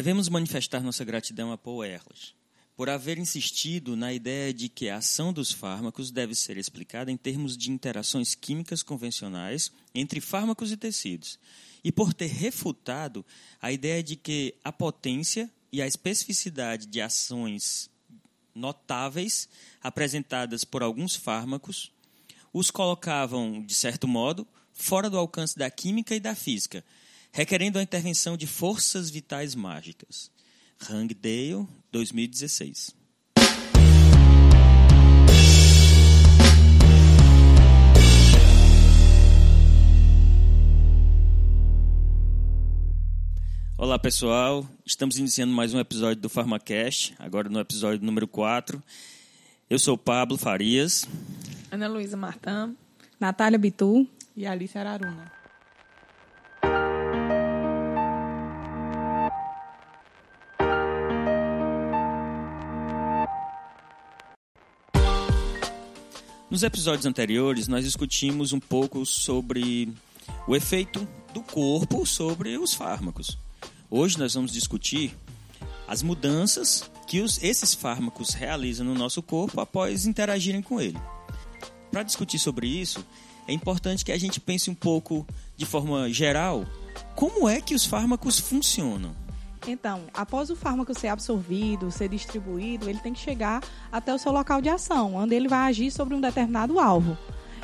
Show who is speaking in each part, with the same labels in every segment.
Speaker 1: Devemos manifestar nossa gratidão a Paul Ehrlich por haver insistido na ideia de que a ação dos fármacos deve ser explicada em termos de interações químicas convencionais entre fármacos e tecidos, e por ter refutado a ideia de que a potência e a especificidade de ações notáveis apresentadas por alguns fármacos os colocavam, de certo modo, fora do alcance da química e da física, requerendo a intervenção de forças vitais mágicas. Hangdale, 2016. Olá pessoal, estamos iniciando mais um episódio do PharmaCast, agora no episódio número 4. Eu sou Pablo Farias.
Speaker 2: Ana Luísa Martã.
Speaker 3: Natália Bitu.
Speaker 2: E Alice Araruna.
Speaker 1: Nos episódios anteriores, nós discutimos um pouco sobre o efeito do corpo sobre os fármacos. Hoje nós vamos discutir as mudanças que os, esses fármacos realizam no nosso corpo após interagirem com ele. Para discutir sobre isso, é importante que a gente pense um pouco de forma geral como é que os fármacos funcionam.
Speaker 3: Então, após o fármaco ser absorvido, ser distribuído, ele tem que chegar até o seu local de ação, onde ele vai agir sobre um determinado alvo.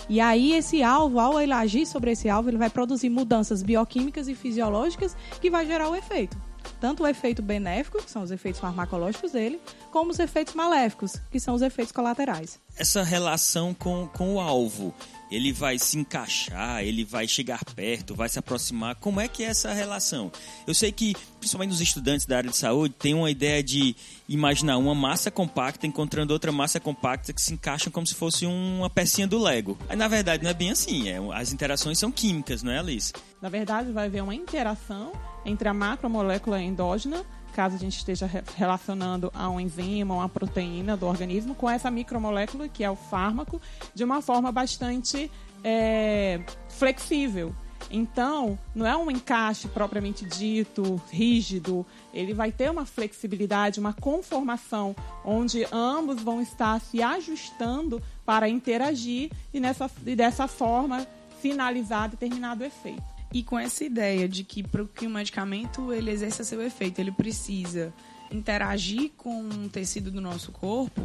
Speaker 3: E aí, esse alvo, ao ele agir sobre esse alvo, ele vai produzir mudanças bioquímicas e fisiológicas que vai gerar o efeito. Tanto o efeito benéfico, que são os efeitos farmacológicos dele, como os efeitos maléficos, que são os efeitos colaterais.
Speaker 1: Essa relação com, com o alvo, ele vai se encaixar, ele vai chegar perto, vai se aproximar. Como é que é essa relação? Eu sei que, principalmente nos estudantes da área de saúde, tem uma ideia de imaginar uma massa compacta encontrando outra massa compacta que se encaixam como se fosse uma pecinha do Lego. Mas na verdade não é bem assim, é, as interações são químicas, não é, Alice?
Speaker 2: Na verdade, vai haver uma interação entre a macromolécula endógena caso a gente esteja relacionando a um enzima, uma proteína do organismo, com essa micromolécula, que é o fármaco, de uma forma bastante é, flexível. Então, não é um encaixe propriamente dito, rígido, ele vai ter uma flexibilidade, uma conformação, onde ambos vão estar se ajustando para interagir e, nessa, e dessa forma finalizar determinado efeito.
Speaker 4: E com essa ideia de que para que o medicamento ele exerça seu efeito, ele precisa interagir com um tecido do nosso corpo,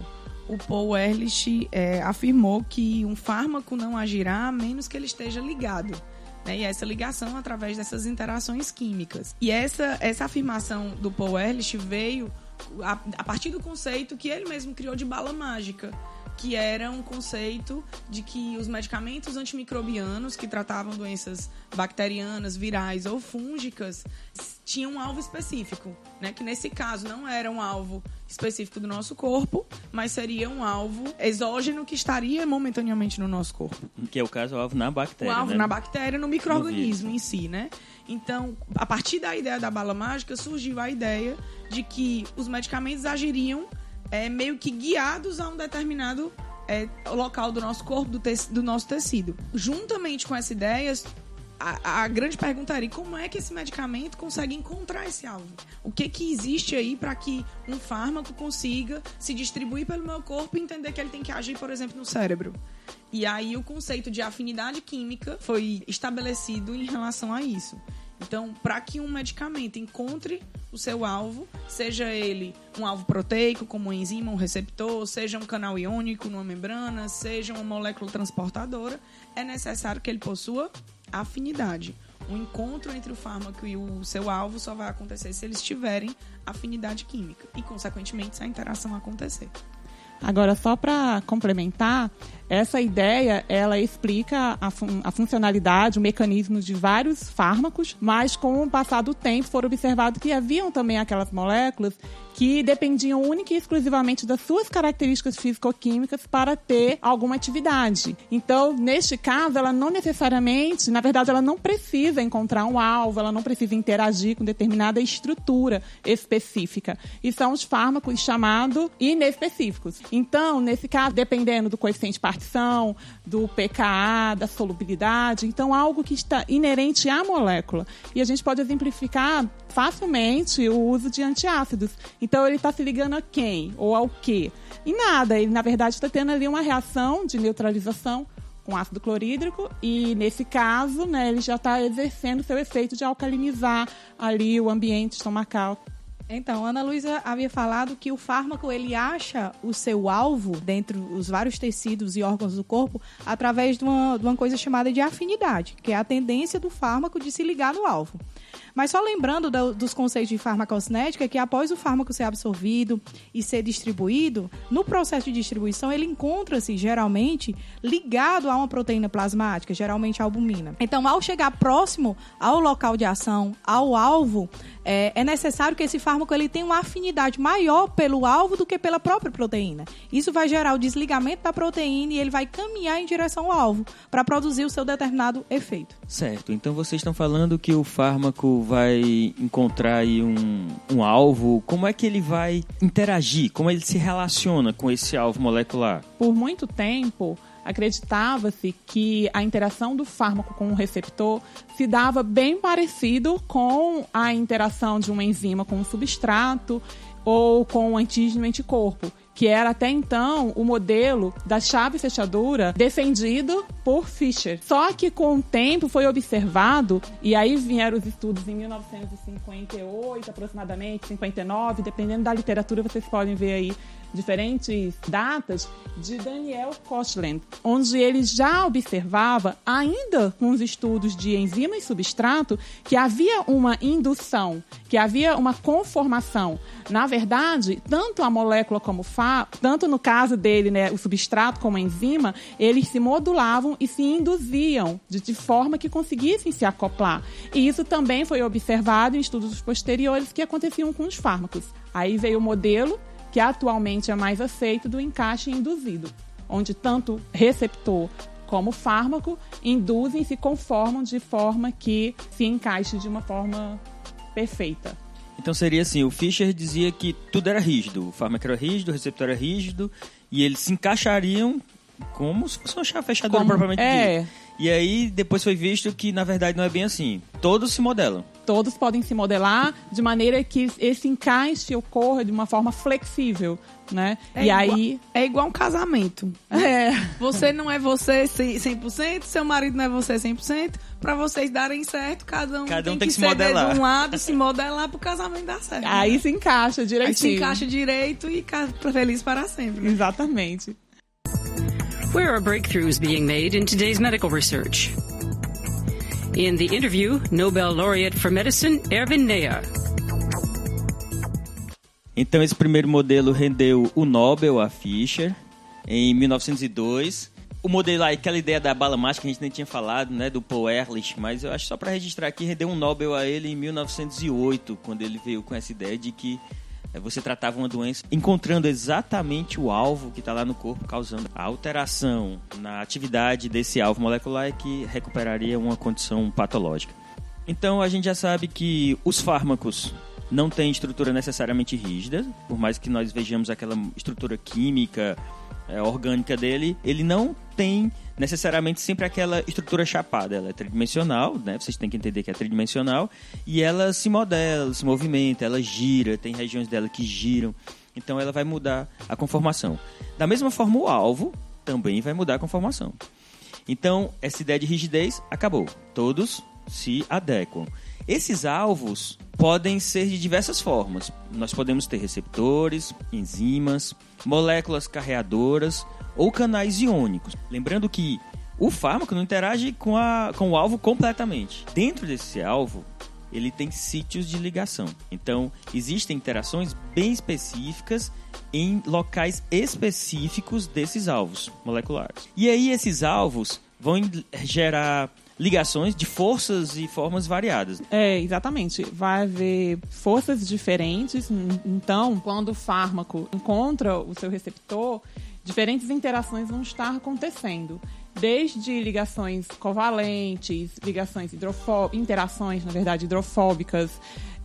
Speaker 4: o Paul Ehrlich é, afirmou que um fármaco não agirá a menos que ele esteja ligado. Né? E essa ligação através dessas interações químicas. E essa, essa afirmação do Paul Ehrlich veio a, a partir do conceito que ele mesmo criou de bala mágica que era um conceito de que os medicamentos antimicrobianos que tratavam doenças bacterianas, virais ou fúngicas tinham um alvo específico, né? Que nesse caso não era um alvo específico do nosso corpo, mas seria um alvo exógeno que estaria momentaneamente no nosso corpo.
Speaker 1: Que é o caso o alvo na bactéria.
Speaker 4: O alvo
Speaker 1: né?
Speaker 4: na bactéria, no microorganismo em si, né? Então, a partir da ideia da bala mágica, surgiu a ideia de que os medicamentos agiriam é, meio que guiados a um determinado é, local do nosso corpo, do, do nosso tecido. Juntamente com essa ideia, a, a, grande pergunta é como é que esse medicamento consegue encontrar esse alvo? O que que existe aí para que um fármaco consiga se distribuir pelo meu corpo e entender que ele tem que agir, por exemplo, no cérebro? E aí o conceito de afinidade química foi estabelecido em relação a isso. Então, para que um medicamento encontre o seu alvo, seja ele um alvo proteico, como um enzima, um receptor, seja um canal iônico numa membrana, seja uma molécula transportadora, é necessário que ele possua afinidade. O encontro entre o fármaco e o seu alvo só vai acontecer se eles tiverem afinidade química e, consequentemente, se a interação acontecer.
Speaker 2: Agora, só para complementar, essa ideia ela explica a, fun a, funcionalidade, o mecanismo de vários fármacos, mas com o passar do tempo foram observados que haviam também aquelas moléculas que dependiam única e exclusivamente das suas características físico-químicas para ter alguma atividade. Então, neste caso, ela não necessariamente, na verdade, ela não precisa encontrar um alvo, ela não precisa interagir com determinada estrutura específica. E são os fármacos chamados inespecíficos. Então, nesse caso, dependendo do coeficiente de do pKa, da solubilidade, então algo que está inerente à molécula. E a gente pode exemplificar facilmente o uso de antiácidos. Então ele está se ligando a quem ou ao que? E nada, ele na verdade está tendo ali uma reação de neutralização com ácido clorídrico e nesse caso, né, ele já está exercendo seu efeito de alcalinizar ali o ambiente estomacal.
Speaker 3: Então, Ana Luísa havia falado que o fármaco ele acha o seu alvo dentro dos vários tecidos e órgãos do corpo através de uma, de uma coisa chamada de afinidade, que é a tendência do fármaco de se ligar no alvo. Mas só lembrando do, dos conceitos de farmacocinética, que após o fármaco ser absorvido e ser distribuído, no processo de distribuição ele encontra-se geralmente ligado a uma proteína plasmática, geralmente a albumina. Então, ao chegar próximo ao local de ação, ao alvo, é, é, necessário que esse fármaco ele tenha uma afinidade maior pelo alvo do que pela própria proteína. Isso vai gerar o desligamento da proteína e ele vai caminhar em direção ao alvo para produzir o seu determinado efeito.
Speaker 1: Certo. Então vocês estão falando que o fármaco vai encontrar aí um, um alvo. Como é que ele vai interagir? Como ele se relaciona com esse alvo molecular?
Speaker 2: Por muito tempo, acreditava-se que a interação do fármaco com o receptor se dava bem parecido com a interação de uma enzima com o substrato ou com o antígeno anticorpo que era até então o modelo da chave fechadura defendido por Fischer. Só que com o tempo foi observado, e aí vieram os estudos em 1958, aproximadamente, 59, dependendo da literatura, vocês podem ver aí diferentes datas de Daniel Kochland, onde ele já observava, ainda com os estudos de enzima e substrato, que havia uma indução, que havia uma conformação. Na verdade, tanto a molécula como fa, tanto no caso dele, né, o substrato como a enzima, eles se modulavam e se induziam de forma que conseguissem se acoplar. E isso também foi observado em estudos posteriores que aconteciam com os fármacos. Aí veio o modelo que atualmente é mais aceito do encaixe induzido, onde tanto receptor como fármaco induzem e se conformam de forma que se encaixe de uma forma perfeita.
Speaker 1: Então seria assim, o Fischer dizia que tudo era rígido, o fármaco era rígido, o receptor era rígido, e eles se encaixariam como se fosse uma chave fechadora como, propriamente é. dito. E aí depois foi visto que na verdade não é bem assim. Todos se modelam
Speaker 2: todos podem se modelar de maneira que esse encaixe ocorra de uma forma flexível, né?
Speaker 4: É
Speaker 2: e
Speaker 4: igual,
Speaker 2: aí
Speaker 4: é igual um casamento. É. Você não é você 100%, seu marido não é você 100%. Para vocês darem certo, cada um,
Speaker 1: cada
Speaker 4: um
Speaker 1: tem, tem
Speaker 4: que,
Speaker 1: que se modelar.
Speaker 4: de um lado, se modelar pro casamento dar certo.
Speaker 2: Aí né? se encaixa direitinho. Aí
Speaker 4: se encaixa direito e feliz para sempre.
Speaker 2: Exatamente.
Speaker 5: Where are breakthroughs being made in today's medical research? In the interview, Nobel laureate for medicine, Erwin Neher.
Speaker 1: Então esse primeiro modelo rendeu o Nobel a Fischer em 1902. O modelo aí, aquela ideia da bala mágica que a gente nem tinha falado, né, do Paul Ehrlich, mas eu acho só para registrar aqui, rendeu um Nobel a ele em 1908, quando ele veio com essa ideia de que você tratava uma doença encontrando exatamente o alvo que está lá no corpo, causando a alteração na atividade desse alvo molecular é que recuperaria uma condição patológica. Então a gente já sabe que os fármacos não têm estrutura necessariamente rígida, por mais que nós vejamos aquela estrutura química, é, orgânica dele, ele não tem necessariamente sempre aquela estrutura chapada. Ela é tridimensional, né? Vocês têm que entender que é tridimensional. E ela se modela, se movimenta, ela gira, tem regiões dela que giram. Então ela vai mudar a conformação. Da mesma forma, o alvo também vai mudar a conformação. Então, essa ideia de rigidez acabou. Todos se adequam. Esses alvos podem ser de diversas formas. Nós podemos ter receptores, enzimas, moléculas carreadoras ou canais iônicos. Lembrando que o fármaco não interage com, a, com o alvo completamente. Dentro desse alvo, ele tem sítios de ligação. Então, existem interações bem específicas em locais específicos desses alvos moleculares. E aí, esses alvos vão gerar ligações de forças e formas variadas.
Speaker 2: É, exatamente. Vai haver forças diferentes. Então, quando o fármaco encontra o seu receptor, diferentes interações vão estar acontecendo. Desde ligações covalentes, ligações hidrofóbicas, interações, na verdade, hidrofóbicas,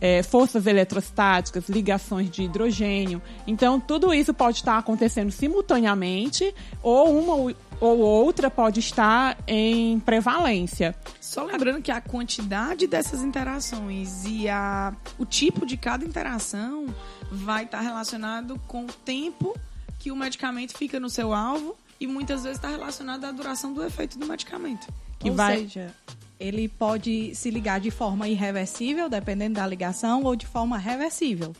Speaker 2: é, forças eletrostáticas, ligações de hidrogênio. Então, tudo isso pode estar acontecendo simultaneamente, ou uma ou outra pode estar em prevalência.
Speaker 4: Só lembrando que a quantidade dessas interações e a, o tipo de cada interação vai estar relacionado com o tempo que o medicamento fica no seu alvo e muitas vezes está relacionado à duração do efeito do medicamento.
Speaker 3: Que Ou vai... seja, ele pode se ligar de forma irreversível, dependendo da ligação, ou de forma reversível.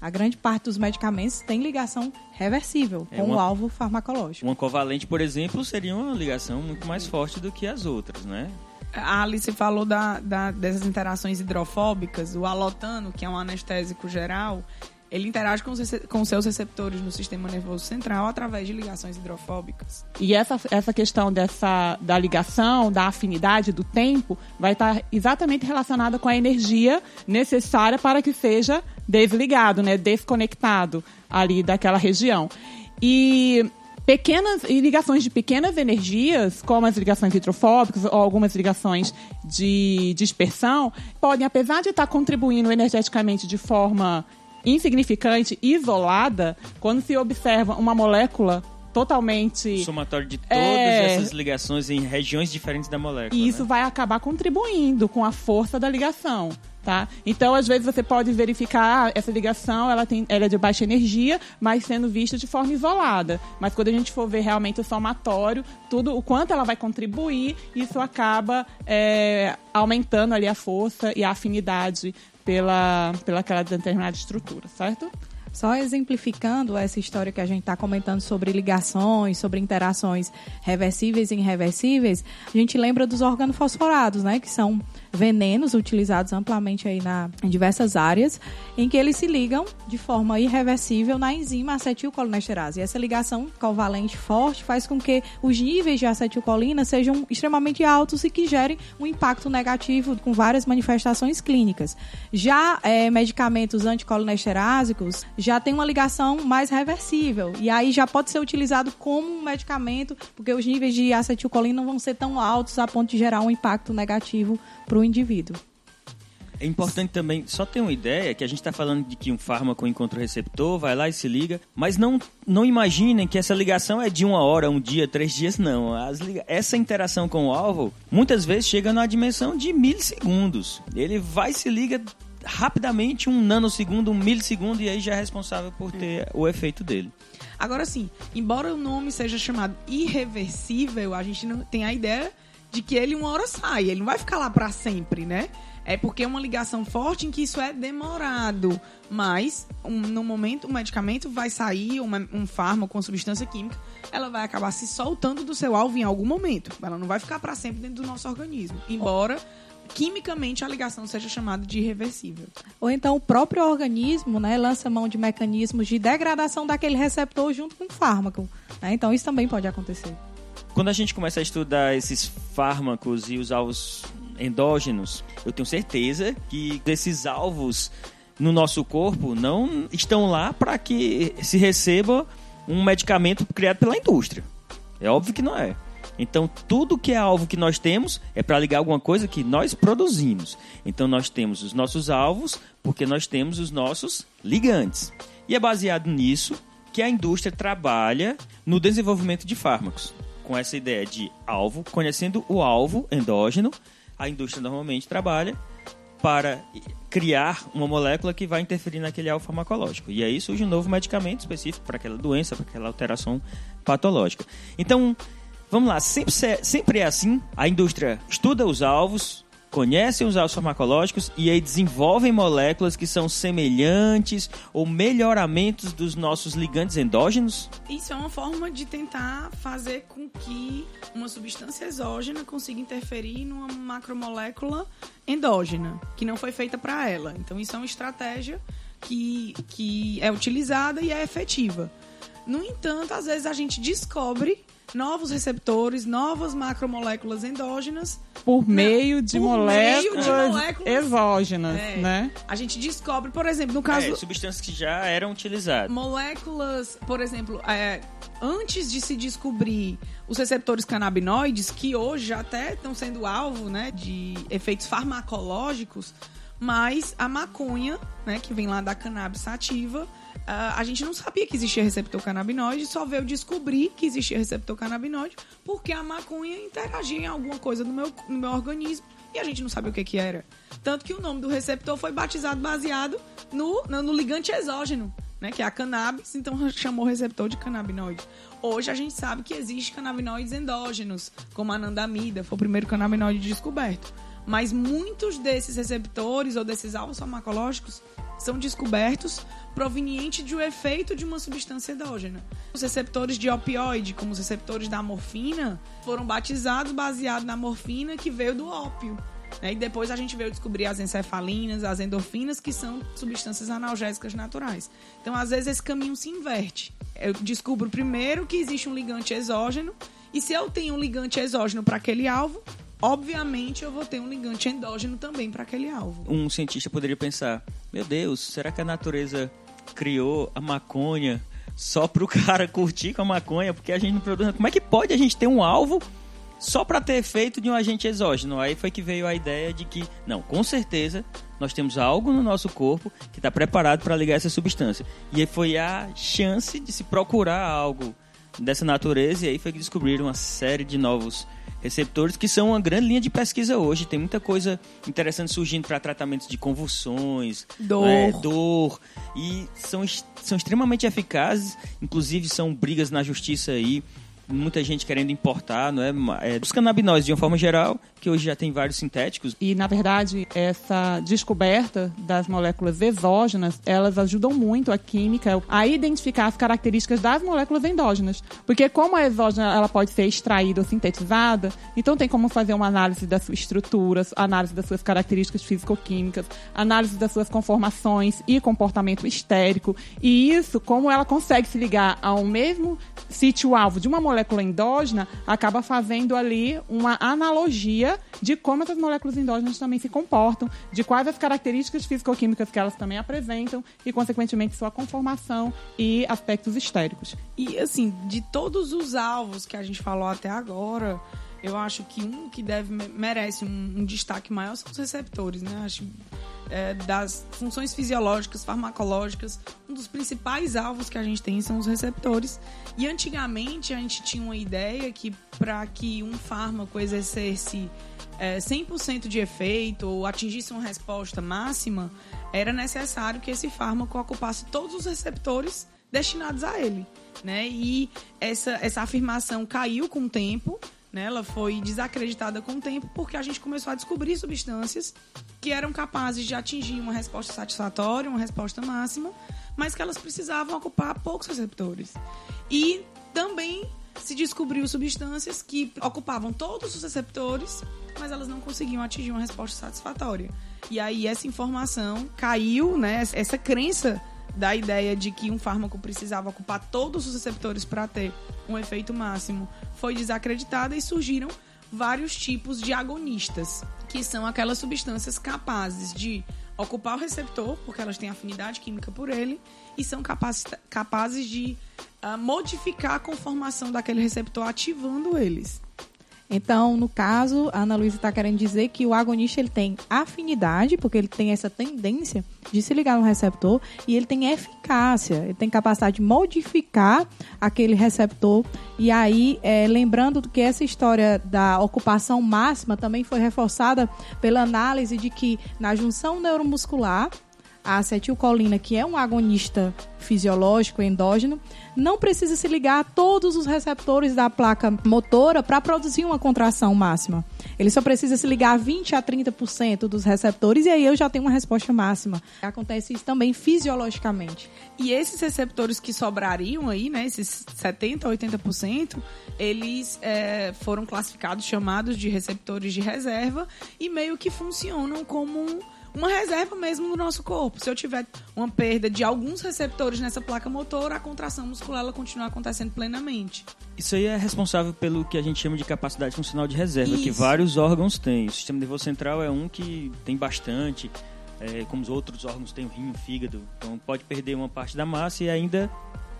Speaker 3: A grande parte dos medicamentos tem ligação reversível é com uma, o alvo farmacológico.
Speaker 1: Uma covalente, por exemplo, seria uma ligação muito mais forte do que as outras, né?
Speaker 4: A Alice falou da, da, dessas interações hidrofóbicas. O alotano, que é um anestésico geral, ele interage com, os, com seus receptores no sistema nervoso central através de ligações hidrofóbicas.
Speaker 2: E essa, essa questão dessa, da ligação, da afinidade, do tempo, vai estar exatamente relacionada com a energia necessária para que seja desligado, né, desconectado ali daquela região. E pequenas e ligações de pequenas energias, como as ligações hidrofóbicas ou algumas ligações de dispersão, podem, apesar de estar contribuindo energeticamente de forma insignificante, isolada, quando se observa uma molécula totalmente.
Speaker 1: Somatório de todas é... essas ligações em regiões diferentes da molécula.
Speaker 2: E isso
Speaker 1: né?
Speaker 2: vai acabar contribuindo com a força da ligação. Tá? Então, às vezes, você pode verificar ah, essa ligação, ela, tem, ela é de baixa energia, mas sendo vista de forma isolada. Mas quando a gente for ver realmente o somatório, tudo, o quanto ela vai contribuir, isso acaba é, aumentando ali a força e a afinidade pela, pela aquela determinada estrutura, certo?
Speaker 3: Só exemplificando essa história que a gente está comentando sobre ligações, sobre interações reversíveis e irreversíveis, a gente lembra dos organofosforados, né? Que são venenos utilizados amplamente aí na, em diversas áreas, em que eles se ligam de forma irreversível na enzima acetilcolinesterase. E essa ligação covalente forte faz com que os níveis de acetilcolina sejam extremamente altos e que gerem um impacto negativo com várias manifestações clínicas. Já é, medicamentos anticolinesterásicos já tem uma ligação mais reversível e aí já pode ser utilizado como um medicamento porque os níveis de acetilcolina não vão ser tão altos a ponto de gerar um impacto negativo para o indivíduo.
Speaker 1: É importante também, só ter uma ideia, que a gente está falando de que um fármaco encontra o receptor, vai lá e se liga, mas não, não imaginem que essa ligação é de uma hora, um dia, três dias, não. As, essa interação com o alvo, muitas vezes chega na dimensão de milissegundos. Ele vai se liga rapidamente, um nanosegundo, um milissegundo, e aí já é responsável por ter o efeito dele.
Speaker 4: Agora sim, embora o nome seja chamado irreversível, a gente não tem a ideia de que ele uma hora sai, ele não vai ficar lá para sempre, né? É porque é uma ligação forte em que isso é demorado. Mas, um, no momento, o medicamento vai sair, uma, um fármaco com substância química, ela vai acabar se soltando do seu alvo em algum momento. Ela não vai ficar para sempre dentro do nosso organismo. Embora quimicamente a ligação seja chamada de irreversível.
Speaker 3: Ou então o próprio organismo né, lança mão de mecanismos de degradação daquele receptor junto com o fármaco. Né? Então isso também pode acontecer.
Speaker 1: Quando a gente começa a estudar esses fármacos e os alvos endógenos, eu tenho certeza que esses alvos no nosso corpo não estão lá para que se receba um medicamento criado pela indústria. É óbvio que não é. Então, tudo que é alvo que nós temos é para ligar alguma coisa que nós produzimos. Então, nós temos os nossos alvos porque nós temos os nossos ligantes. E é baseado nisso que a indústria trabalha no desenvolvimento de fármacos com essa ideia de alvo, conhecendo o alvo endógeno, a indústria normalmente trabalha para criar uma molécula que vai interferir naquele alvo farmacológico. E aí surge um novo medicamento específico para aquela doença, para aquela alteração patológica. Então, vamos lá, sempre, sempre é assim. A indústria estuda os alvos, conhecem os alvos farmacológicos e aí desenvolvem moléculas que são semelhantes ou melhoramentos dos nossos ligantes endógenos?
Speaker 4: Isso é uma forma de tentar fazer com que uma substância exógena consiga interferir numa macromolécula endógena, que não foi feita para ela. Então isso é uma estratégia que, que é utilizada e é efetiva. No entanto, às vezes a gente descobre novos receptores, novas macromoléculas endógenas.
Speaker 2: Por meio de,
Speaker 4: por
Speaker 2: moléculas,
Speaker 4: meio de moléculas
Speaker 2: exógenas,
Speaker 4: É.
Speaker 2: né?
Speaker 4: A gente descobre, por exemplo, no caso.
Speaker 1: É, substâncias que já eram utilizadas.
Speaker 4: moléculas, por exemplo, é, antes de se descobrir os receptores canabinoides, que hoje até estão sendo alvo né, de efeitos farmacológicos, mas a maconha, né, que vem lá da cannabis sativa, ah, a gente não sabia que existia receptor canabinoide, só veio descobrir que existia receptor canabinoide porque a maconha interagia em alguma coisa no meu, no meu organismo e a gente não sabia o que, que era. Tanto que o nome do receptor foi batizado baseado no, no, no ligante exógeno, né, que é a cannabis, então chamou receptor de canabinoide. Hoje a gente sabe que existe canabinoides endógenos, como a anandamida, foi o primeiro canabinoide descoberto. Mas muitos desses receptores ou desses alvos farmacológicos são descobertos proveniente de um efeito de uma substância endógena. Os receptores de opioide, como os receptores da morfina, foram batizados baseado na morfina que veio do ópio. né? E depois a gente veio descobrir as encefalinas, as endorfinas, que são substâncias analgésicas naturais. Então, às vezes, esse caminho se inverte. Eu descubro primeiro que existe um ligante exógeno, e se eu tenho um ligante exógeno para aquele alvo, obviamente eu vou ter um ligante endógeno também para aquele alvo.
Speaker 1: Um cientista poderia pensar: meu Deus, será que a natureza criou a maconha só pro cara curtir com a maconha? Porque a gente não produz. Como é que pode a gente ter um alvo só para ter efeito de um agente exógeno? Aí foi que veio a ideia de que, não, com certeza nós temos algo no nosso corpo que está preparado para ligar essa substância. E aí foi a chance de se procurar algo dessa natureza e aí foi que descobriram uma série de novos receptores que são uma grande linha de pesquisa hoje. Tem muita coisa interessante surgindo para tratamentos de convulsões,
Speaker 4: Dor.
Speaker 1: né, dor e são, são extremamente eficazes. Inclusive são brigas na justiça aí. Muita gente querendo importar, não é? É dos canabinoides de uma forma geral, que hoje já tem vários sintéticos.
Speaker 2: E, na verdade, essa descoberta das moléculas exógenas, elas ajudam muito a química a identificar as características das moléculas endógenas. Porque como a exógena ela pode ser extraída ou sintetizada, então tem como fazer uma análise das suas estruturas, análise das suas características físico-químicas, análise das suas conformações e comportamento histérico. E isso, como ela consegue se ligar ao mesmo sítio-alvo de uma molécula endógena, acaba fazendo ali uma analogia de como essas moléculas endógenas também se comportam, de quais as características físico-químicas que elas também apresentam e, consequentemente, sua conformação e aspectos histéricos.
Speaker 4: E assim, de todos os alvos que a gente falou até agora, eu acho que um que deve merece um, um destaque maior são os receptores, né? Acho é, das funções fisiológicas, farmacológicas, um dos principais alvos que a gente tem são os receptores. E antigamente a gente tinha uma ideia que para que um fármaco exercesse é, 100% de efeito ou atingisse uma resposta máxima, era necessário que esse fármaco ocupasse todos os receptores destinados a ele. Né? E essa, essa afirmação caiu com o tempo, né? ela foi desacreditada com o tempo, porque a gente começou a descobrir substâncias que eram capazes de atingir uma resposta satisfatória, uma resposta máxima, mas que elas precisavam ocupar poucos receptores. E também se descobriu substâncias que ocupavam todos os receptores, mas elas não conseguiam atingir uma resposta satisfatória. E aí essa informação caiu, né? Essa crença da ideia de que um fármaco precisava ocupar todos os receptores para ter um efeito máximo foi desacreditada e surgiram vários tipos de agonistas, que são aquelas substâncias capazes de ocupar o receptor, porque elas têm afinidade química por ele, e são capazes, capazes de modificar a conformação daquele receptor ativando eles.
Speaker 3: Então, no caso, a Ana Luísa está querendo dizer que o agonista ele tem afinidade, porque ele tem essa tendência de se ligar no receptor, e ele tem eficácia, ele tem capacidade de modificar aquele receptor. E aí, é, lembrando que essa história da ocupação máxima também foi reforçada pela análise de que na junção neuromuscular, a acetilcolina, que é um agonista fisiológico endógeno, não precisa se ligar a todos os receptores da placa motora para produzir uma contração máxima. Ele só precisa se ligar a 20 a 30% dos receptores e aí eu já tenho uma resposta máxima. Acontece isso também fisiologicamente.
Speaker 4: E esses receptores que sobrariam aí, né, esses 70% a 80%, eles é, foram classificados, chamados de receptores de reserva e meio que funcionam como um, uma reserva mesmo no nosso corpo. Se eu tiver uma perda de alguns receptores nessa placa motora, a contração muscular ela continua acontecendo plenamente.
Speaker 1: Isso aí é responsável pelo que a gente chama de capacidade funcional de reserva,
Speaker 4: Isso.
Speaker 1: que vários órgãos têm. O sistema nervoso central é um que tem bastante, é, como os outros órgãos têm o rim, o fígado. Então pode perder uma parte da massa e ainda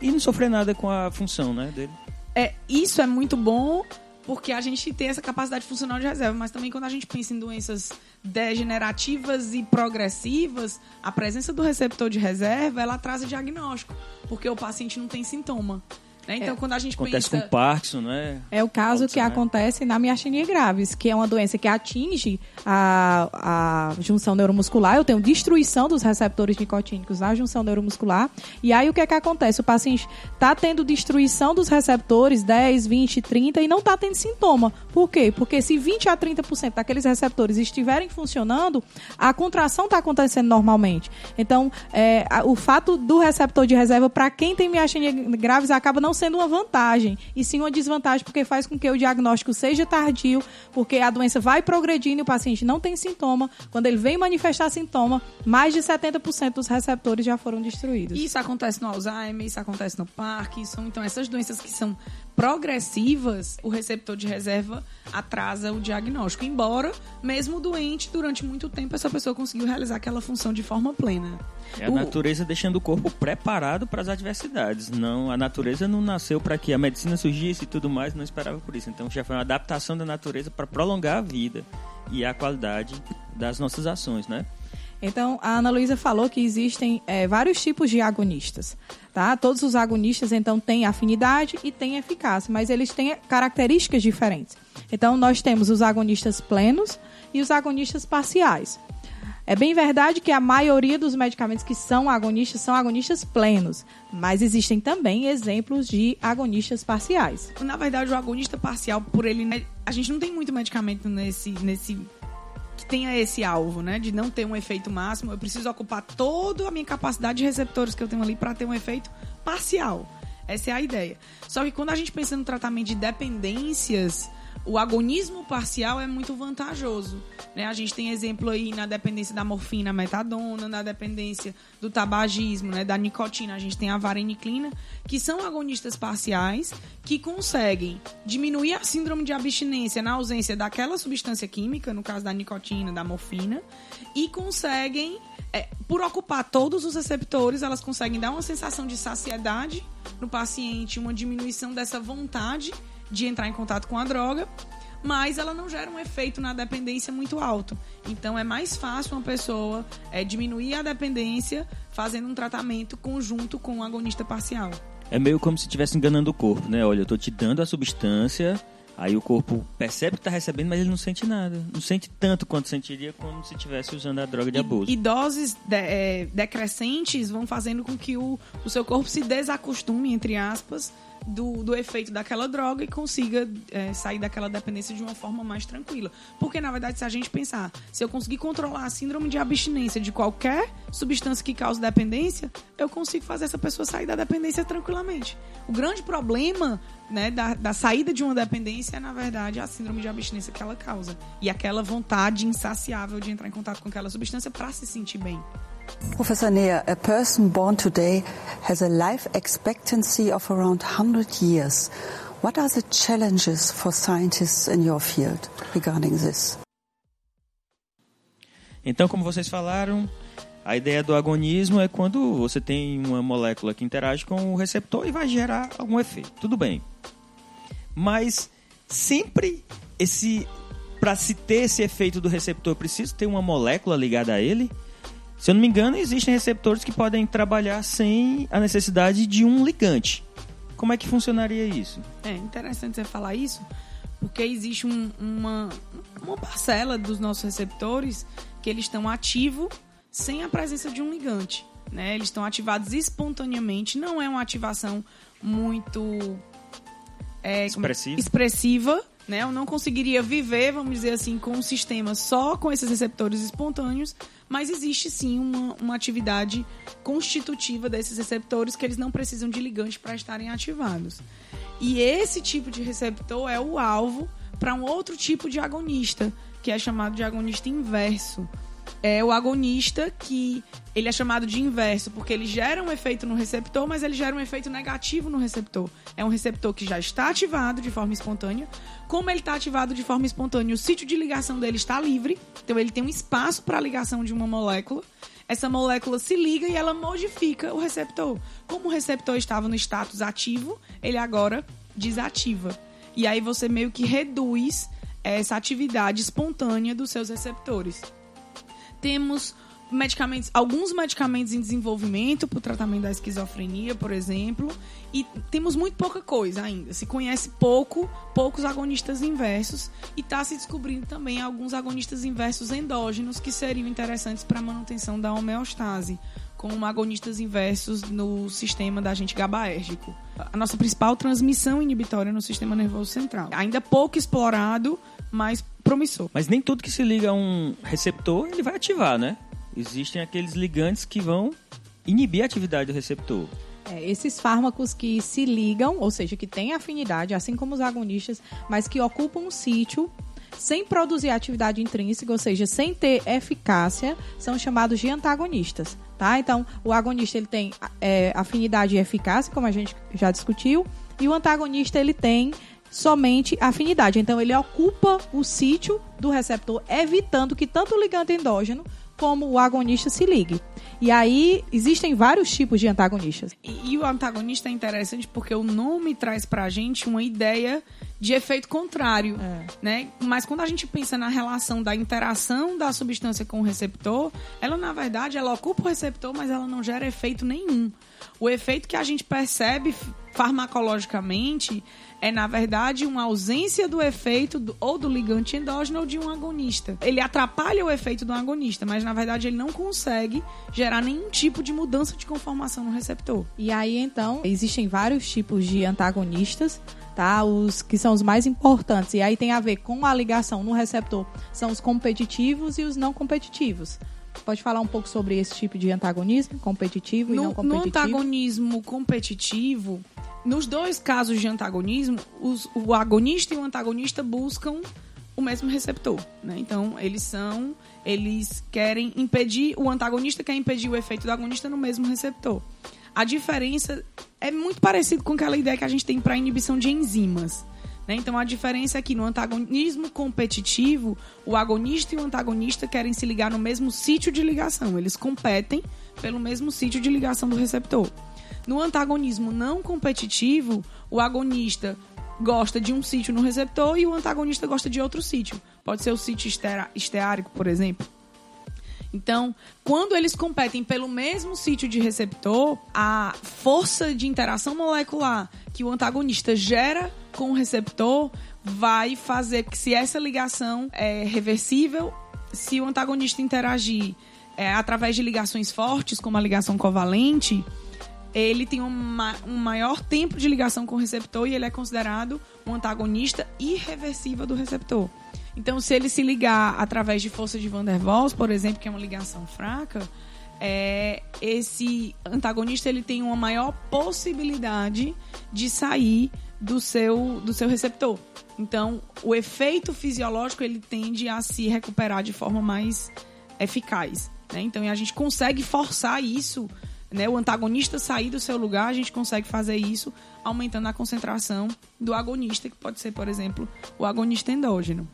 Speaker 1: e não sofrer nada com a função né, dele.
Speaker 4: É, isso é muito bom porque a gente tem essa capacidade funcional de reserva, mas também quando a gente pensa em doenças degenerativas e progressivas, a presença do receptor de reserva, ela traz o diagnóstico, porque o paciente não tem sintoma. Né? Então, quando a gente
Speaker 1: Acontece
Speaker 4: pensa...
Speaker 1: com Parkinson, né?
Speaker 3: É o caso que
Speaker 1: Alzheimer.
Speaker 3: acontece na miastenia graves, que é uma doença que atinge a, a junção neuromuscular. Eu tenho destruição dos receptores nicotínicos na junção neuromuscular. E aí o que é que acontece? O paciente está tendo destruição dos receptores 10, 20, 30 e não está tendo sintoma. Por quê? Porque se 20 a 30% daqueles receptores estiverem funcionando, a contração está acontecendo normalmente. Então, é, o fato do receptor de reserva para quem tem miastenia graves acaba não sendo uma vantagem, e sim uma desvantagem, porque faz com que o diagnóstico seja tardio, porque a doença vai progredindo e o paciente não tem sintoma. Quando ele vem manifestar sintoma, mais de 70% dos receptores já foram destruídos.
Speaker 4: Isso acontece no Alzheimer, isso acontece no Parkinson. Então, essas doenças que são progressivas, o receptor de reserva atrasa o diagnóstico. Embora, mesmo doente, durante muito tempo, essa pessoa conseguiu realizar aquela função de forma plena.
Speaker 1: É a
Speaker 4: O-
Speaker 1: natureza deixando o corpo preparado para as adversidades. Não, a natureza não nasceu para que a medicina surgisse e tudo mais, não esperava por isso. Então já foi uma adaptação da natureza para prolongar a vida e a qualidade das nossas ações, né?
Speaker 3: Então, a Ana Luísa falou que existem é, vários tipos de agonistas. Tá? Todos os agonistas, então, têm afinidade e têm eficácia, mas eles têm características diferentes. Então, nós temos os agonistas plenos e os agonistas parciais. É bem verdade que a maioria dos medicamentos que são agonistas são agonistas plenos, mas existem também exemplos de agonistas parciais.
Speaker 4: Na verdade, o agonista parcial, por ele. né, A gente não tem muito medicamento nesse. nesse que tenha esse alvo, né? De não ter um efeito máximo. Eu preciso ocupar toda a minha capacidade de receptores que eu tenho ali para ter um efeito parcial. Essa é a ideia. Só que quando a gente pensa no tratamento de dependências, o agonismo parcial é muito vantajoso. Né? A gente tem exemplo aí na dependência da morfina, metadona, na dependência do tabagismo, né? da nicotina, a gente tem a vareniclina, que são agonistas parciais que conseguem diminuir a síndrome de abstinência na ausência daquela substância química, no caso da nicotina, da morfina, e conseguem, é, por ocupar todos os receptores, elas conseguem dar uma sensação de saciedade no paciente, uma diminuição dessa vontade de entrar em contato com a droga, mas ela não gera um efeito na dependência muito alto. Então é mais fácil uma pessoa é, diminuir a dependência fazendo um tratamento conjunto com o agonista parcial.
Speaker 1: É meio como se estivesse enganando o corpo, né? Olha, eu tô te dando a substância, aí o corpo percebe que tá recebendo, mas ele não sente nada. Não sente tanto quanto sentiria como se estivesse usando a droga de abuso.
Speaker 4: E, e doses de- é, decrescentes vão fazendo com que o, o seu corpo se desacostume, entre aspas, do, do efeito daquela droga e consiga é, sair daquela dependência de uma forma mais tranquila. Porque, na verdade, se a gente pensar, se eu conseguir controlar a síndrome de abstinência de qualquer substância que cause dependência, eu consigo fazer essa pessoa sair da dependência tranquilamente. O grande problema né, da, da saída de uma dependência é, na verdade, a síndrome de abstinência que ela causa. E aquela vontade insaciável de entrar em contato com aquela substância para se sentir bem.
Speaker 6: Professor Neher, a person born today has a life expectancy of around 100 years. What are the challenges for scientists in your field regarding this?
Speaker 1: Então, como vocês falaram, a ideia do agonismo é quando você tem uma molécula que interage com o receptor e vai gerar algum efeito. Tudo bem. Mas sempre esse para se ter esse efeito do receptor, preciso ter uma molécula ligada a ele. Se eu não me engano, existem receptores que podem trabalhar sem a necessidade de um ligante. Como é que funcionaria isso?
Speaker 4: É interessante você falar isso, porque existe um- uma, uma parcela dos nossos receptores que eles estão ativos sem a presença de um ligante. Né? Eles estão ativados espontaneamente, não é uma ativação muito é, é-
Speaker 1: Expressiva.
Speaker 4: expressiva. Né? Eu não conseguiria viver, vamos dizer assim, com um sistema só com esses receptores espontâneos, mas existe sim uma, uma atividade constitutiva desses receptores que eles não precisam de ligante para estarem ativados. E esse tipo de receptor é o alvo para um outro tipo de agonista, que é chamado de agonista inverso. É o agonista que ele é chamado de inverso, porque ele gera um efeito no receptor, mas ele gera um efeito negativo no receptor. É um receptor que já está ativado de forma espontânea. Como ele está ativado de forma espontânea, o sítio de ligação dele está livre, então ele tem um espaço para a ligação de uma molécula. Essa molécula se liga e ela modifica o receptor. Como o receptor estava no status ativo, ele agora desativa. E aí você meio que reduz essa atividade espontânea dos seus receptores. Temos medicamentos, alguns medicamentos em desenvolvimento para o tratamento da esquizofrenia, por exemplo, e temos muito pouca coisa ainda. Se conhece pouco, poucos agonistas inversos e está se descobrindo também alguns agonistas inversos endógenos que seriam interessantes para a manutenção da homeostase, como agonistas inversos no sistema da agente GABAérgico. A nossa principal transmissão inibitória no sistema nervoso central. Ainda pouco explorado, mas promissor.
Speaker 1: Mas nem tudo que se liga a um receptor ele vai ativar, né? Existem aqueles ligantes que vão inibir a atividade do receptor.
Speaker 3: É, esses fármacos que se ligam, ou seja, que têm afinidade, assim como os agonistas, mas que ocupam um sítio sem produzir atividade intrínseca, ou seja, sem ter eficácia, são chamados de antagonistas. Tá? Então, o agonista ele tem é, afinidade e eficácia, como a gente já discutiu, e o antagonista ele tem somente afinidade. Então, ele ocupa o sítio do receptor, evitando que tanto o ligante endógeno como o agonista se ligue. E aí existem vários tipos de antagonistas.
Speaker 4: E, e, o antagonista é interessante porque o nome traz pra gente uma ideia de efeito contrário, é. né? Mas quando a gente pensa na relação da interação da substância com o receptor, ela na verdade ela ocupa o receptor, mas ela não gera efeito nenhum. O efeito que a gente percebe farmacologicamente é, na verdade, uma ausência do efeito do, ou do ligante endógeno ou de um agonista. Ele atrapalha o efeito do agonista, mas na verdade ele não consegue gerar nenhum tipo de mudança de conformação no receptor.
Speaker 3: E aí, então, existem vários tipos de antagonistas. Tá? Os que são os mais importantes. E aí tem a ver com a ligação no receptor. São os competitivos e os não competitivos. Pode falar um pouco sobre esse tipo de antagonismo, competitivo
Speaker 4: no,
Speaker 3: e não competitivo?
Speaker 4: No antagonismo competitivo, nos dois casos de antagonismo, os, o agonista e o antagonista buscam o mesmo receptor, né? Então, eles são, eles querem impedir, o antagonista quer impedir o efeito do agonista no mesmo receptor. A diferença é muito parecido com aquela ideia que a gente tem para inibição de enzimas. Né? Então, a diferença é que no antagonismo competitivo, o agonista e o antagonista querem se ligar no mesmo sítio de ligação. Eles competem pelo mesmo sítio de ligação do receptor. No antagonismo não competitivo, o agonista gosta de um sítio no receptor e o antagonista gosta de outro sítio. Pode ser o sítio esteárico, por exemplo. Então, quando eles competem pelo mesmo sítio de receptor, a força de interação molecular que o antagonista gera com o receptor vai fazer que, se essa ligação é reversível, se o antagonista interagir é, através de ligações fortes, como a ligação covalente, ele tem um maior tempo de ligação com o receptor e ele é considerado um antagonista irreversível do receptor. Então, se ele se ligar através de força de Van der Waals, por exemplo, que é uma ligação fraca, é, esse antagonista ele tem uma maior possibilidade de sair do seu, do seu receptor. Então, o efeito fisiológico ele tende a se recuperar de forma mais eficaz. Né? Então, a gente consegue forçar isso né, o antagonista sair do seu lugar, a gente consegue fazer isso aumentando a concentração do agonista, que pode ser, por exemplo, o agonista endógeno.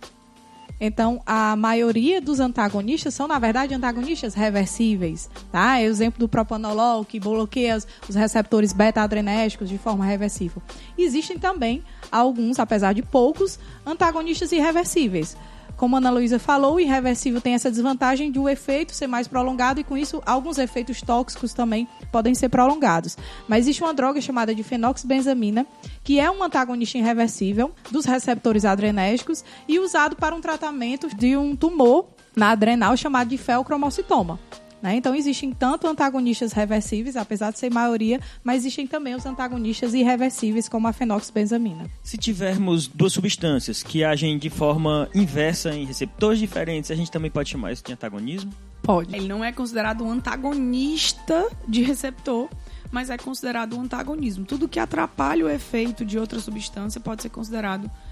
Speaker 3: Então, a maioria dos antagonistas são, na verdade, antagonistas reversíveis. Tá? É o exemplo do propanolol, que bloqueia os receptores beta-adrenérgicos de forma reversível. Existem também alguns, apesar de poucos, antagonistas irreversíveis como a Ana Luísa falou, o irreversível tem essa desvantagem de o efeito ser mais prolongado e, com isso, alguns efeitos tóxicos também podem ser prolongados. Mas existe uma droga chamada de fenoxibenzamina, que é um antagonista irreversível dos receptores adrenérgicos e usado para um tratamento de um tumor na adrenal chamado de feocromocitoma. Né? Então, existem tanto antagonistas reversíveis, apesar de ser maioria, mas existem também os antagonistas irreversíveis, como a fenoxibenzamina.
Speaker 1: Se tivermos duas substâncias que agem de forma inversa em receptores diferentes, a gente também pode chamar isso de antagonismo?
Speaker 4: Pode. Ele não é considerado um antagonista de receptor, mas é considerado um antagonismo. Tudo que atrapalha o efeito de outra substância pode ser considerado antagonismo.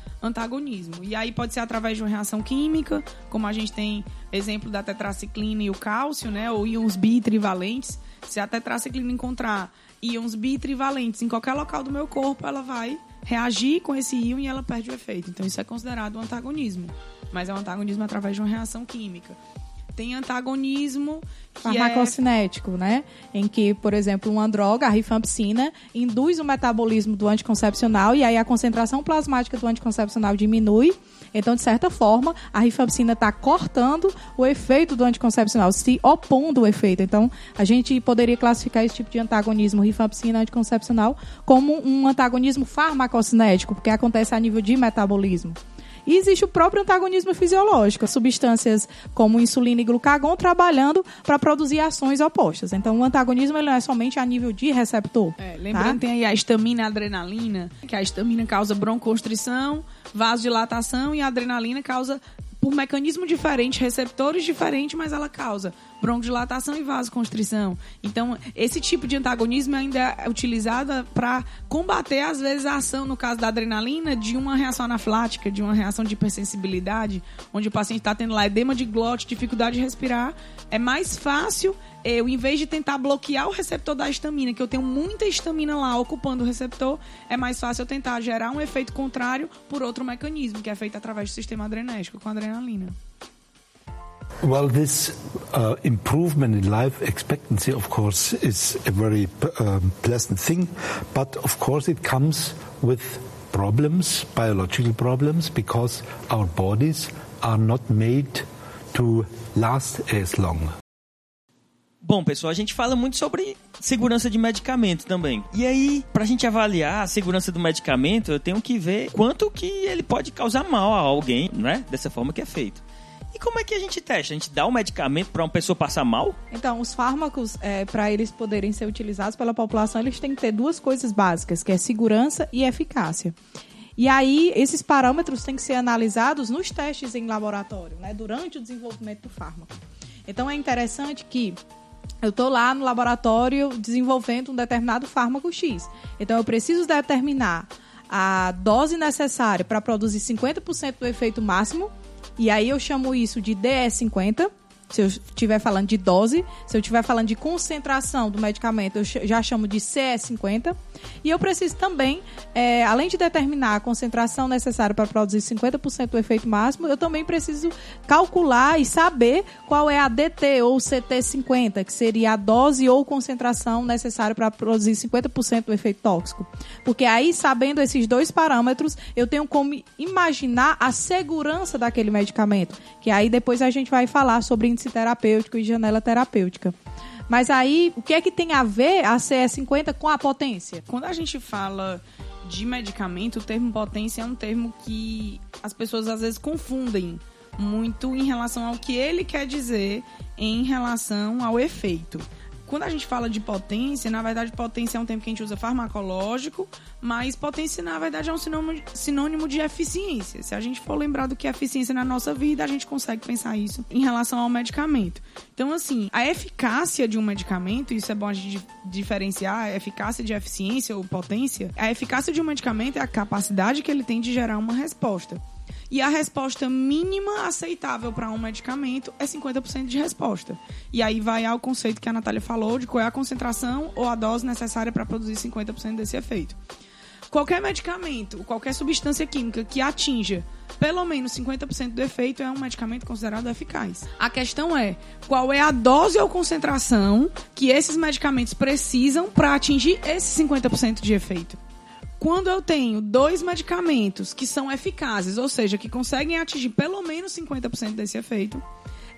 Speaker 4: E aí pode ser através de uma reação química, como a gente tem exemplo da tetraciclina e o cálcio, né, ou íons bitrivalentes. Se a tetraciclina encontrar íons bitrivalentes em qualquer local do meu corpo, ela vai reagir com esse íon e ela perde o efeito. Então isso é considerado um antagonismo, mas é um antagonismo através de uma reação química tem antagonismo
Speaker 3: farmacocinético, é... né? Em que, por exemplo, uma droga, a rifampicina, induz o metabolismo do anticoncepcional e aí a concentração plasmática do anticoncepcional diminui. Então, de certa forma, a rifampicina está cortando o efeito do anticoncepcional, se opondo ao efeito. Então, a gente poderia classificar esse tipo de antagonismo rifampicina anticoncepcional como um antagonismo farmacocinético, porque acontece a nível de metabolismo. E existe o próprio antagonismo fisiológico, substâncias como insulina e glucagon trabalhando para produzir ações opostas. Então, o antagonismo ele não é somente a nível de receptor.
Speaker 4: É, lembrando, tá? tem aí a estamina e a adrenalina, que a estamina causa broncoconstrição, vasodilatação e a adrenalina causa por mecanismo diferente, receptores diferentes, mas ela causa broncodilatação e vasoconstrição. Então, esse tipo de antagonismo ainda é utilizado para combater, às vezes, a ação, no caso da adrenalina, de uma reação anaflática, de uma reação de hipersensibilidade, onde o paciente está tendo lá edema de glote, dificuldade de respirar. É mais fácil eu, em vez de tentar bloquear o receptor da histamina, que eu tenho muita histamina lá ocupando o receptor, é mais fácil eu tentar gerar um efeito contrário por outro mecanismo, que é feito através do sistema adrenérgico, com adrenalina.
Speaker 7: Well, this uh, improvement in life expectancy, of course, is a very um, pleasant thing, but of course it comes with problems, biological problems, because our bodies are not made to last as long.
Speaker 1: Bom, pessoal, a gente fala muito sobre segurança de medicamento também. E aí, pra gente avaliar a segurança do medicamento, eu tenho que ver quanto que ele pode causar mal a alguém, né? Dessa forma que é feito. E como é que a gente testa? A gente dá um medicamento para uma pessoa passar mal?
Speaker 3: Então, os fármacos, é, para eles poderem ser utilizados pela população, eles têm que ter duas coisas básicas, que é segurança e eficácia. E aí, esses parâmetros têm que ser analisados nos testes em laboratório, né, durante o desenvolvimento do fármaco. Então, é interessante que eu estou lá no laboratório desenvolvendo um determinado fármaco X. Então, eu preciso determinar a dose necessária para produzir 50% do efeito máximo. E aí eu chamo isso de DE50 se eu estiver falando de dose, se eu estiver falando de concentração do medicamento, eu já chamo de CE50. E eu preciso também, é, além de determinar a concentração necessária para produzir 50% do efeito máximo, eu também preciso calcular e saber qual é a DT ou CT50, que seria a dose ou concentração necessária para produzir 50% do efeito tóxico. Porque aí, sabendo esses dois parâmetros, eu tenho como imaginar a segurança daquele medicamento. Que aí depois a gente vai falar sobre índice terapêutico e janela terapêutica. Mas aí, o que é que tem a ver a CE50 com a potência?
Speaker 4: Quando a gente fala de medicamento, o termo potência é um termo que as pessoas às vezes confundem muito em relação ao que ele quer dizer em relação ao efeito quando a gente fala de potência, na verdade, potência é um termo que a gente usa farmacológico, mas potência, na verdade, é um sinônimo, sinônimo de eficiência. Se a gente for lembrar do que é eficiência na nossa vida, a gente consegue pensar isso em relação ao medicamento. Então, assim, a eficácia de um medicamento, isso é bom a gente diferenciar, a eficácia de eficiência ou potência, a eficácia de um medicamento é a capacidade que ele tem de gerar uma resposta. E a resposta mínima aceitável para um medicamento é 50% de resposta. E aí vai ao conceito que a Natália falou de qual é a concentração ou a dose necessária para produzir 50% desse efeito. Qualquer medicamento, qualquer substância química que atinja pelo menos 50% do efeito é um medicamento considerado eficaz. A questão é qual é a dose ou concentração que esses medicamentos precisam para atingir esse 50% de efeito quando eu tenho dois medicamentos que são eficazes, ou seja, que conseguem atingir pelo menos 50% desse efeito,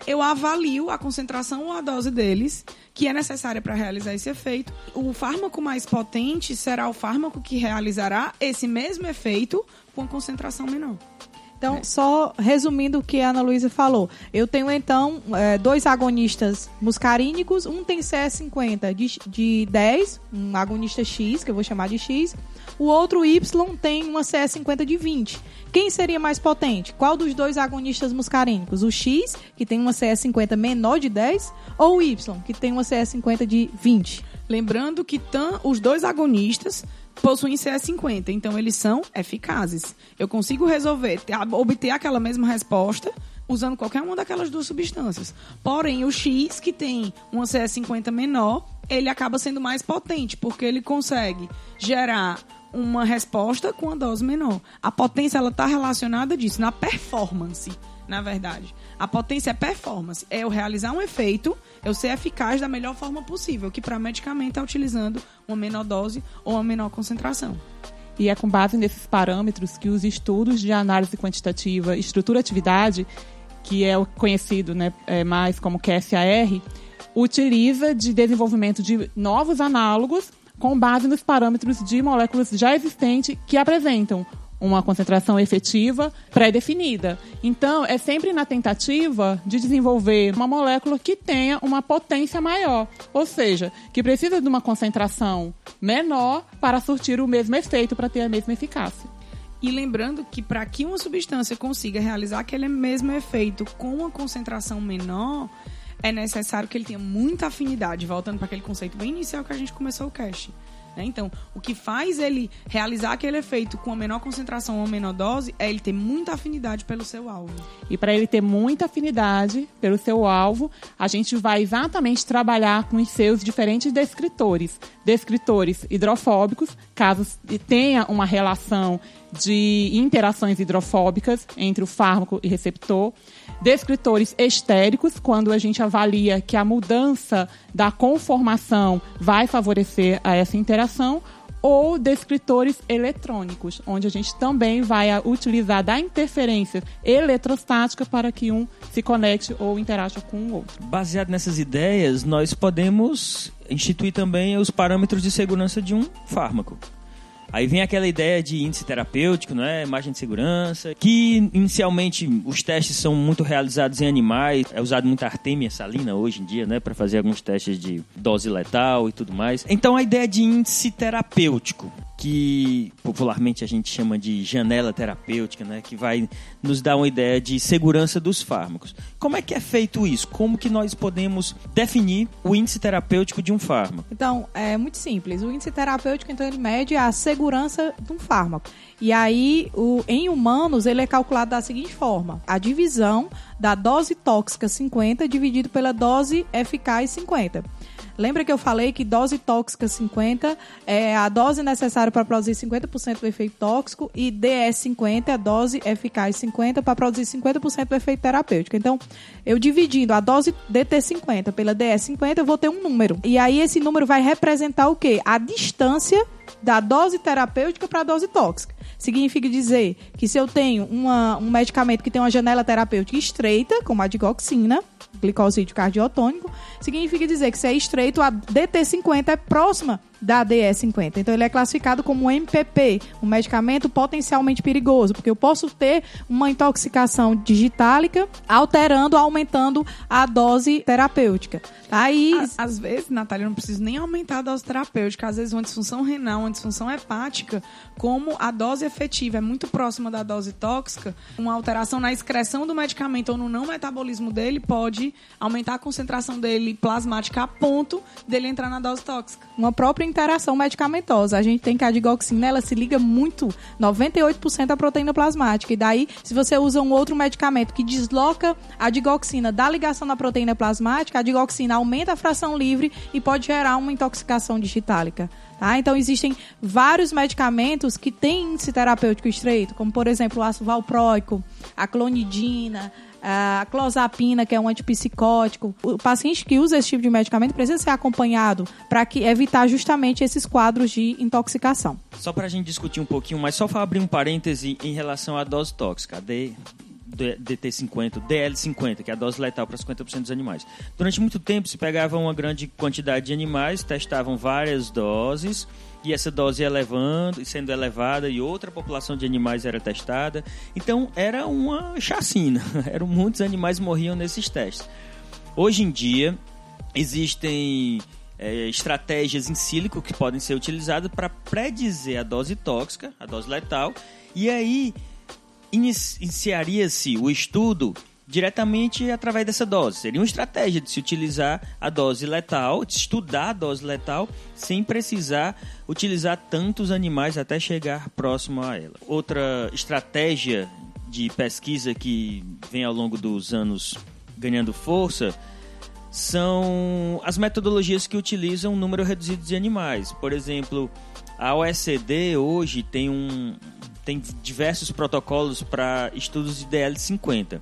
Speaker 4: eu avalio a concentração ou a dose deles, que é necessária para realizar esse efeito. O fármaco mais potente será o fármaco que realizará esse mesmo efeito com concentração menor.
Speaker 3: Então, é. só resumindo o que a Ana Luísa falou, eu tenho então é, dois agonistas muscarínicos, um tem CE50 de, de 10, um agonista X, que eu vou chamar de X, o outro Y tem uma CE50 de 20. Quem seria mais potente? Qual dos dois agonistas muscarínicos? O X, que tem uma CE50 menor de 10, ou o Y, que tem uma CE50 de 20?
Speaker 4: Lembrando que tam, os dois agonistas possuem CE50, então eles são eficazes. Eu consigo resolver, obter aquela mesma resposta usando qualquer uma daquelas duas substâncias. Porém, o X, que tem uma CE50 menor, ele acaba sendo mais potente, porque ele consegue gerar uma resposta com a dose menor. A potência ela está relacionada disso na performance, na verdade. A potência é performance, é eu realizar um efeito, eu ser eficaz da melhor forma possível, que para medicamento é utilizando uma menor dose ou uma menor concentração.
Speaker 2: E é com base nesses parâmetros que os estudos de análise quantitativa estrutura-atividade, que é o conhecido né, é, mais como QSAR, utiliza de desenvolvimento de novos análogos com base nos parâmetros de moléculas já existentes que apresentam uma concentração efetiva pré-definida. Então, é sempre na tentativa de desenvolver uma molécula que tenha uma potência maior, ou seja, que precisa de uma concentração menor para surtir o mesmo efeito, para ter a mesma eficácia.
Speaker 4: E lembrando que para que uma substância consiga realizar aquele mesmo efeito com uma concentração menor, é necessário que ele tenha muita afinidade, voltando para aquele conceito bem inicial que a gente começou o cast. Né? Então, o que faz ele realizar aquele efeito com a menor concentração ou a menor dose é ele ter muita afinidade pelo seu alvo.
Speaker 2: E para ele ter muita afinidade pelo seu alvo, a gente vai exatamente trabalhar com os seus diferentes descritores. Descritores hidrofóbicos, caso tenha uma relação de interações hidrofóbicas entre o fármaco e receptor. Descritores estéricos, quando a gente avalia que a mudança da conformação vai favorecer a essa interação, ou descritores eletrônicos, onde a gente também vai utilizar da interferência eletrostática para que um se conecte ou interaja com o outro.
Speaker 1: Baseado nessas ideias, nós podemos instituir também os parâmetros de segurança de um fármaco. Aí vem aquela ideia de índice terapêutico, não é? Imagem de segurança, que inicialmente os testes são muito realizados em animais, é usado muita artemia salina hoje em dia, né, para fazer alguns testes de dose letal e tudo mais. Então a ideia de índice terapêutico que popularmente a gente chama de janela terapêutica, né, que vai nos dar uma ideia de segurança dos fármacos. Como é que é feito isso? Como que nós podemos definir o índice terapêutico de um fármaco?
Speaker 3: Então, é muito simples. O índice terapêutico, então, ele mede a segurança de um fármaco. E aí, o, em humanos, ele é calculado da seguinte forma: a divisão da dose tóxica 50 dividido pela dose eficaz 50. Lembra que eu falei que dose tóxica 50 é a dose necessária para produzir 50% do efeito tóxico e DS50 é a dose eficaz 50 para produzir 50% do efeito terapêutico. Então, eu dividindo a dose DT50 pela DS50, eu vou ter um número. E aí esse número vai representar o quê? A distância da dose terapêutica para a dose tóxica. Significa dizer que se eu tenho uma, um medicamento que tem uma janela terapêutica estreita, como a digoxina, glicosídeo cardiotônico, significa dizer que se é estreito, a DT50 é próxima da DE50. Então ele é classificado como MPP, um medicamento potencialmente perigoso, porque eu posso ter uma intoxicação digitálica alterando, aumentando a dose terapêutica.
Speaker 4: Aí, às vezes, Natália, eu não preciso nem aumentar a dose terapêutica. Às vezes, uma disfunção renal, uma disfunção hepática, como a dose efetiva é muito próxima da dose tóxica, uma alteração na excreção do medicamento ou no não metabolismo dele pode aumentar a concentração dele plasmática a ponto dele entrar na dose tóxica.
Speaker 3: Uma própria interação medicamentosa. A gente tem que a digoxina, ela se liga muito, 98% à proteína plasmática. E daí, se você usa um outro medicamento que desloca a digoxina da ligação na proteína plasmática, a digoxina aumenta a fração livre e pode gerar uma intoxicação digitálica. Tá? Então, existem vários medicamentos que têm índice terapêutico estreito, como, por exemplo, o ácido valproico, a clonidina, a clozapina, que é um antipsicótico. O paciente que usa esse tipo de medicamento precisa ser acompanhado para evitar justamente esses quadros de intoxicação.
Speaker 1: Só para a gente discutir um pouquinho, mas só para abrir um parêntese em relação à dose tóxica, a D, DT50, DL50, que é a dose letal para 50% dos animais. Durante muito tempo se pegava uma grande quantidade de animais, testavam várias doses e essa dose elevando, sendo elevada e outra população de animais era testada. Então era uma chacina, eram muitos animais morriam nesses testes. Hoje em dia existem é, estratégias em sílico que podem ser utilizadas para predizer a dose tóxica, a dose letal, e aí iniciaria-se o estudo diretamente através dessa dose. Seria uma estratégia de se utilizar a dose letal, de estudar a dose letal, sem precisar utilizar tantos animais até chegar próximo a ela. Outra estratégia de pesquisa que vem ao longo dos anos ganhando força são as metodologias que utilizam um número reduzido de animais. Por exemplo, a OECD hoje tem, um, tem diversos protocolos para estudos de DL50.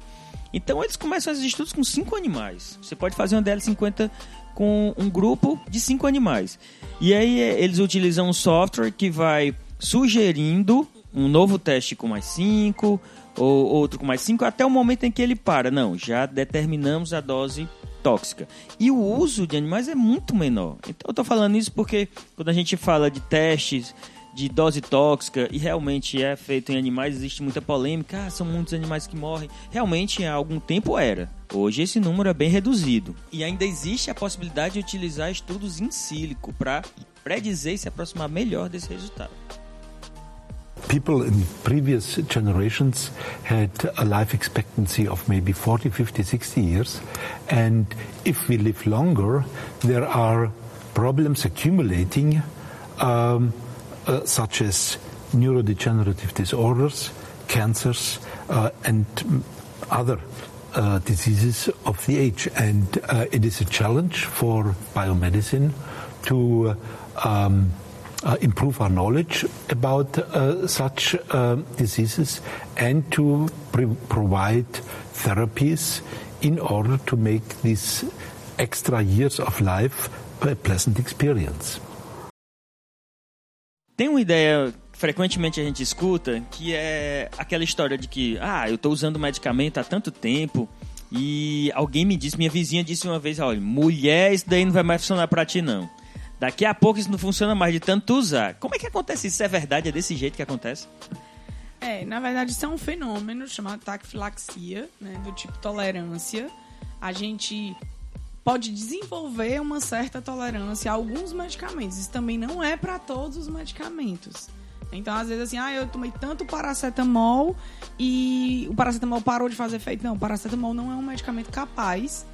Speaker 1: Então eles começam esses estudos com cinco animais. Você pode fazer uma DL50 com um grupo de cinco animais. E aí eles utilizam um software que vai sugerindo um novo teste com mais cinco, ou outro com mais cinco, até o momento em que ele para. Não, já determinamos a dose tóxica. E o uso de animais é muito menor. Então eu estou falando isso porque quando a gente fala de testes de dose tóxica e realmente é feito em animais, existe muita polêmica, ah, são muitos animais que morrem. Realmente há algum tempo era. Hoje esse número é bem reduzido. E ainda existe a possibilidade de utilizar estudos em sílico para predizer e se aproximar melhor desse resultado.
Speaker 7: people in previous generations had a life expectancy of maybe 40, 50, 60 years. And if we live longer, there are problems accumulating um, uh, such as neurodegenerative disorders, cancers, uh, and other uh, diseases of the age. And uh, it is a challenge for biomedicine to um, uh, improve our knowledge about uh, such diseases and to provide therapies in order to make these extra years of life a pleasant experience.
Speaker 1: Tem uma ideia frequentemente a gente escuta que é aquela história de que, ah, eu estou usando medicamento há tanto tempo e alguém me disse, minha vizinha disse uma vez, olha, mulher, isso daí não vai mais funcionar para ti não. Daqui a pouco isso não funciona mais de tanto usar. Como é que acontece isso? É verdade? É desse jeito que acontece?
Speaker 4: É, na verdade isso é um fenômeno chamado taquifilaxia, né, do tipo tolerância. A gente pode desenvolver uma certa tolerância a alguns medicamentos. Isso também não é para todos os medicamentos. Então, às vezes, assim, ah, eu tomei tanto paracetamol e o paracetamol parou de fazer efeito. Não, o paracetamol não é um medicamento capaz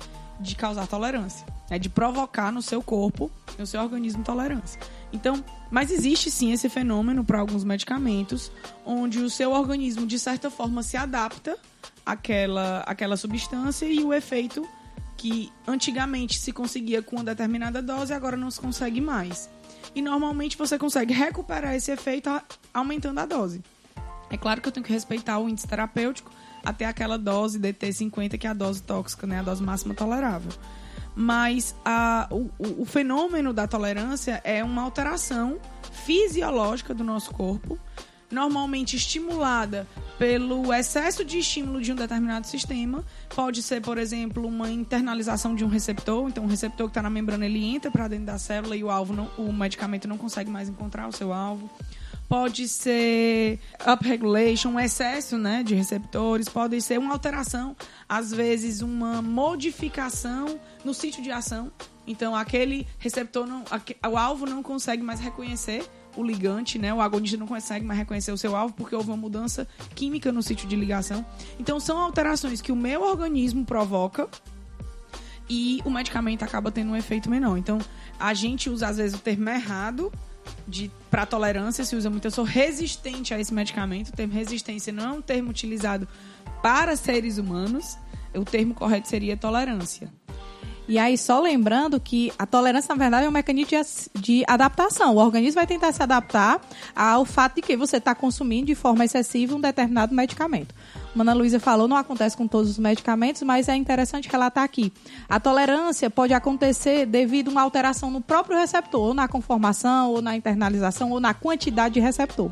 Speaker 4: de causar tolerância. É de provocar no seu corpo, no seu organismo, tolerância. Então, mas existe sim esse fenômeno para alguns medicamentos, onde o seu organismo, de certa forma, se adapta àquela, àquela substância e o efeito que antigamente se conseguia com uma determinada dose, agora não se consegue mais. E normalmente você consegue recuperar esse efeito aumentando a dose. É claro que eu tenho que respeitar o índice terapêutico até aquela dose DT50, que é a dose tóxica, né, a dose máxima tolerável. Mas a, o, o fenômeno da tolerância é uma alteração fisiológica do nosso corpo normalmente estimulada pelo excesso de estímulo de um determinado sistema. Pode ser, por exemplo, uma internalização de um receptor. Então, um receptor que está na membrana ele entra para dentro da célula e o alvo, não, o medicamento não consegue mais encontrar o seu alvo. Pode ser upregulation, um excesso né, de receptores. Pode ser uma alteração, às vezes uma modificação no sítio de ação. Então, aquele receptor, não, o alvo não consegue mais reconhecer o ligante, né? O agonista não consegue mais reconhecer o seu alvo porque houve uma mudança química no sítio de ligação. Então são alterações que o meu organismo provoca e o medicamento acaba tendo um efeito menor. Então a gente usa às vezes o termo errado de para tolerância se usa muito. Eu sou resistente a esse medicamento. O termo resistência não é um termo utilizado para seres humanos. O termo correto seria tolerância.
Speaker 3: E aí, só lembrando que a tolerância, na verdade, é um mecanismo de, de adaptação. O organismo vai tentar se adaptar ao fato de que você está consumindo de forma excessiva um determinado medicamento. Como Ana Luísa falou, não acontece com todos os medicamentos, mas é interessante relatar aqui. A tolerância pode acontecer devido a uma alteração no próprio receptor, ou na conformação, ou na internalização, ou na quantidade de receptor.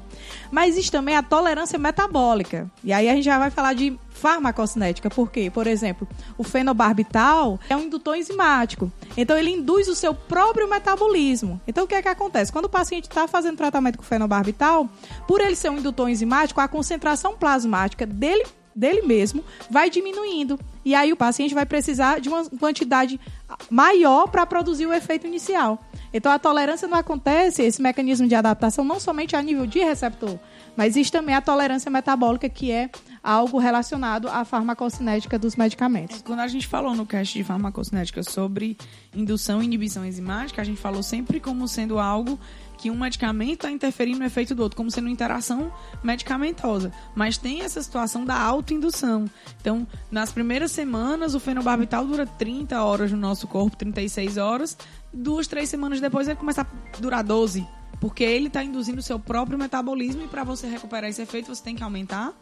Speaker 3: Mas existe também a tolerância metabólica. E aí a gente já vai falar de farmacocinética. Por quê? Por exemplo, o fenobarbital é um indutor enzimático. Então, ele induz o seu próprio metabolismo. Então, o que é que acontece? Quando o paciente está fazendo tratamento com fenobarbital, por ele ser um indutor enzimático, a concentração plasmática dele dele mesmo vai diminuindo. E aí o paciente vai precisar de uma quantidade maior para produzir o efeito inicial. Então a tolerância não acontece, esse mecanismo de adaptação, não somente a nível de receptor, mas existe também a tolerância metabólica, que é algo relacionado à farmacocinética dos medicamentos.
Speaker 4: Quando a gente falou no cast de farmacocinética sobre indução e inibição enzimática, a gente falou sempre como sendo algo que um medicamento está interferindo no efeito do outro, como sendo interação medicamentosa. Mas tem essa situação da autoindução. Então, nas primeiras semanas, o fenobarbital dura 30 horas no nosso corpo, 36 horas. Duas, três semanas depois, ele começa a durar 12. Porque ele está induzindo o seu próprio metabolismo e para você recuperar esse efeito, você tem que aumentar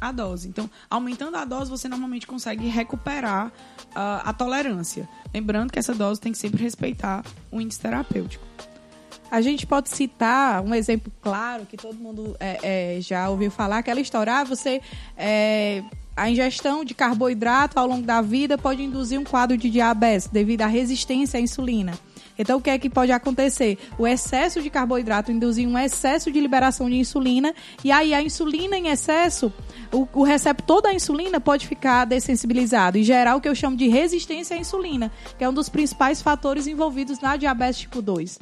Speaker 4: a dose. Então, aumentando a dose, você normalmente consegue recuperar uh, a tolerância. Lembrando que essa dose tem que sempre respeitar o índice terapêutico.
Speaker 3: A gente pode citar um exemplo claro que todo mundo é, é, já ouviu falar, aquela história, ah, você é, a ingestão de carboidrato ao longo da vida pode induzir um quadro de diabetes devido à resistência à insulina. Então, o que é que pode acontecer? O excesso de carboidrato induzir um excesso de liberação de insulina, e aí a insulina em excesso, o, o receptor da insulina pode ficar dessensibilizado e gerar o que eu chamo de resistência à insulina, que é um dos principais fatores envolvidos na diabetes tipo 2.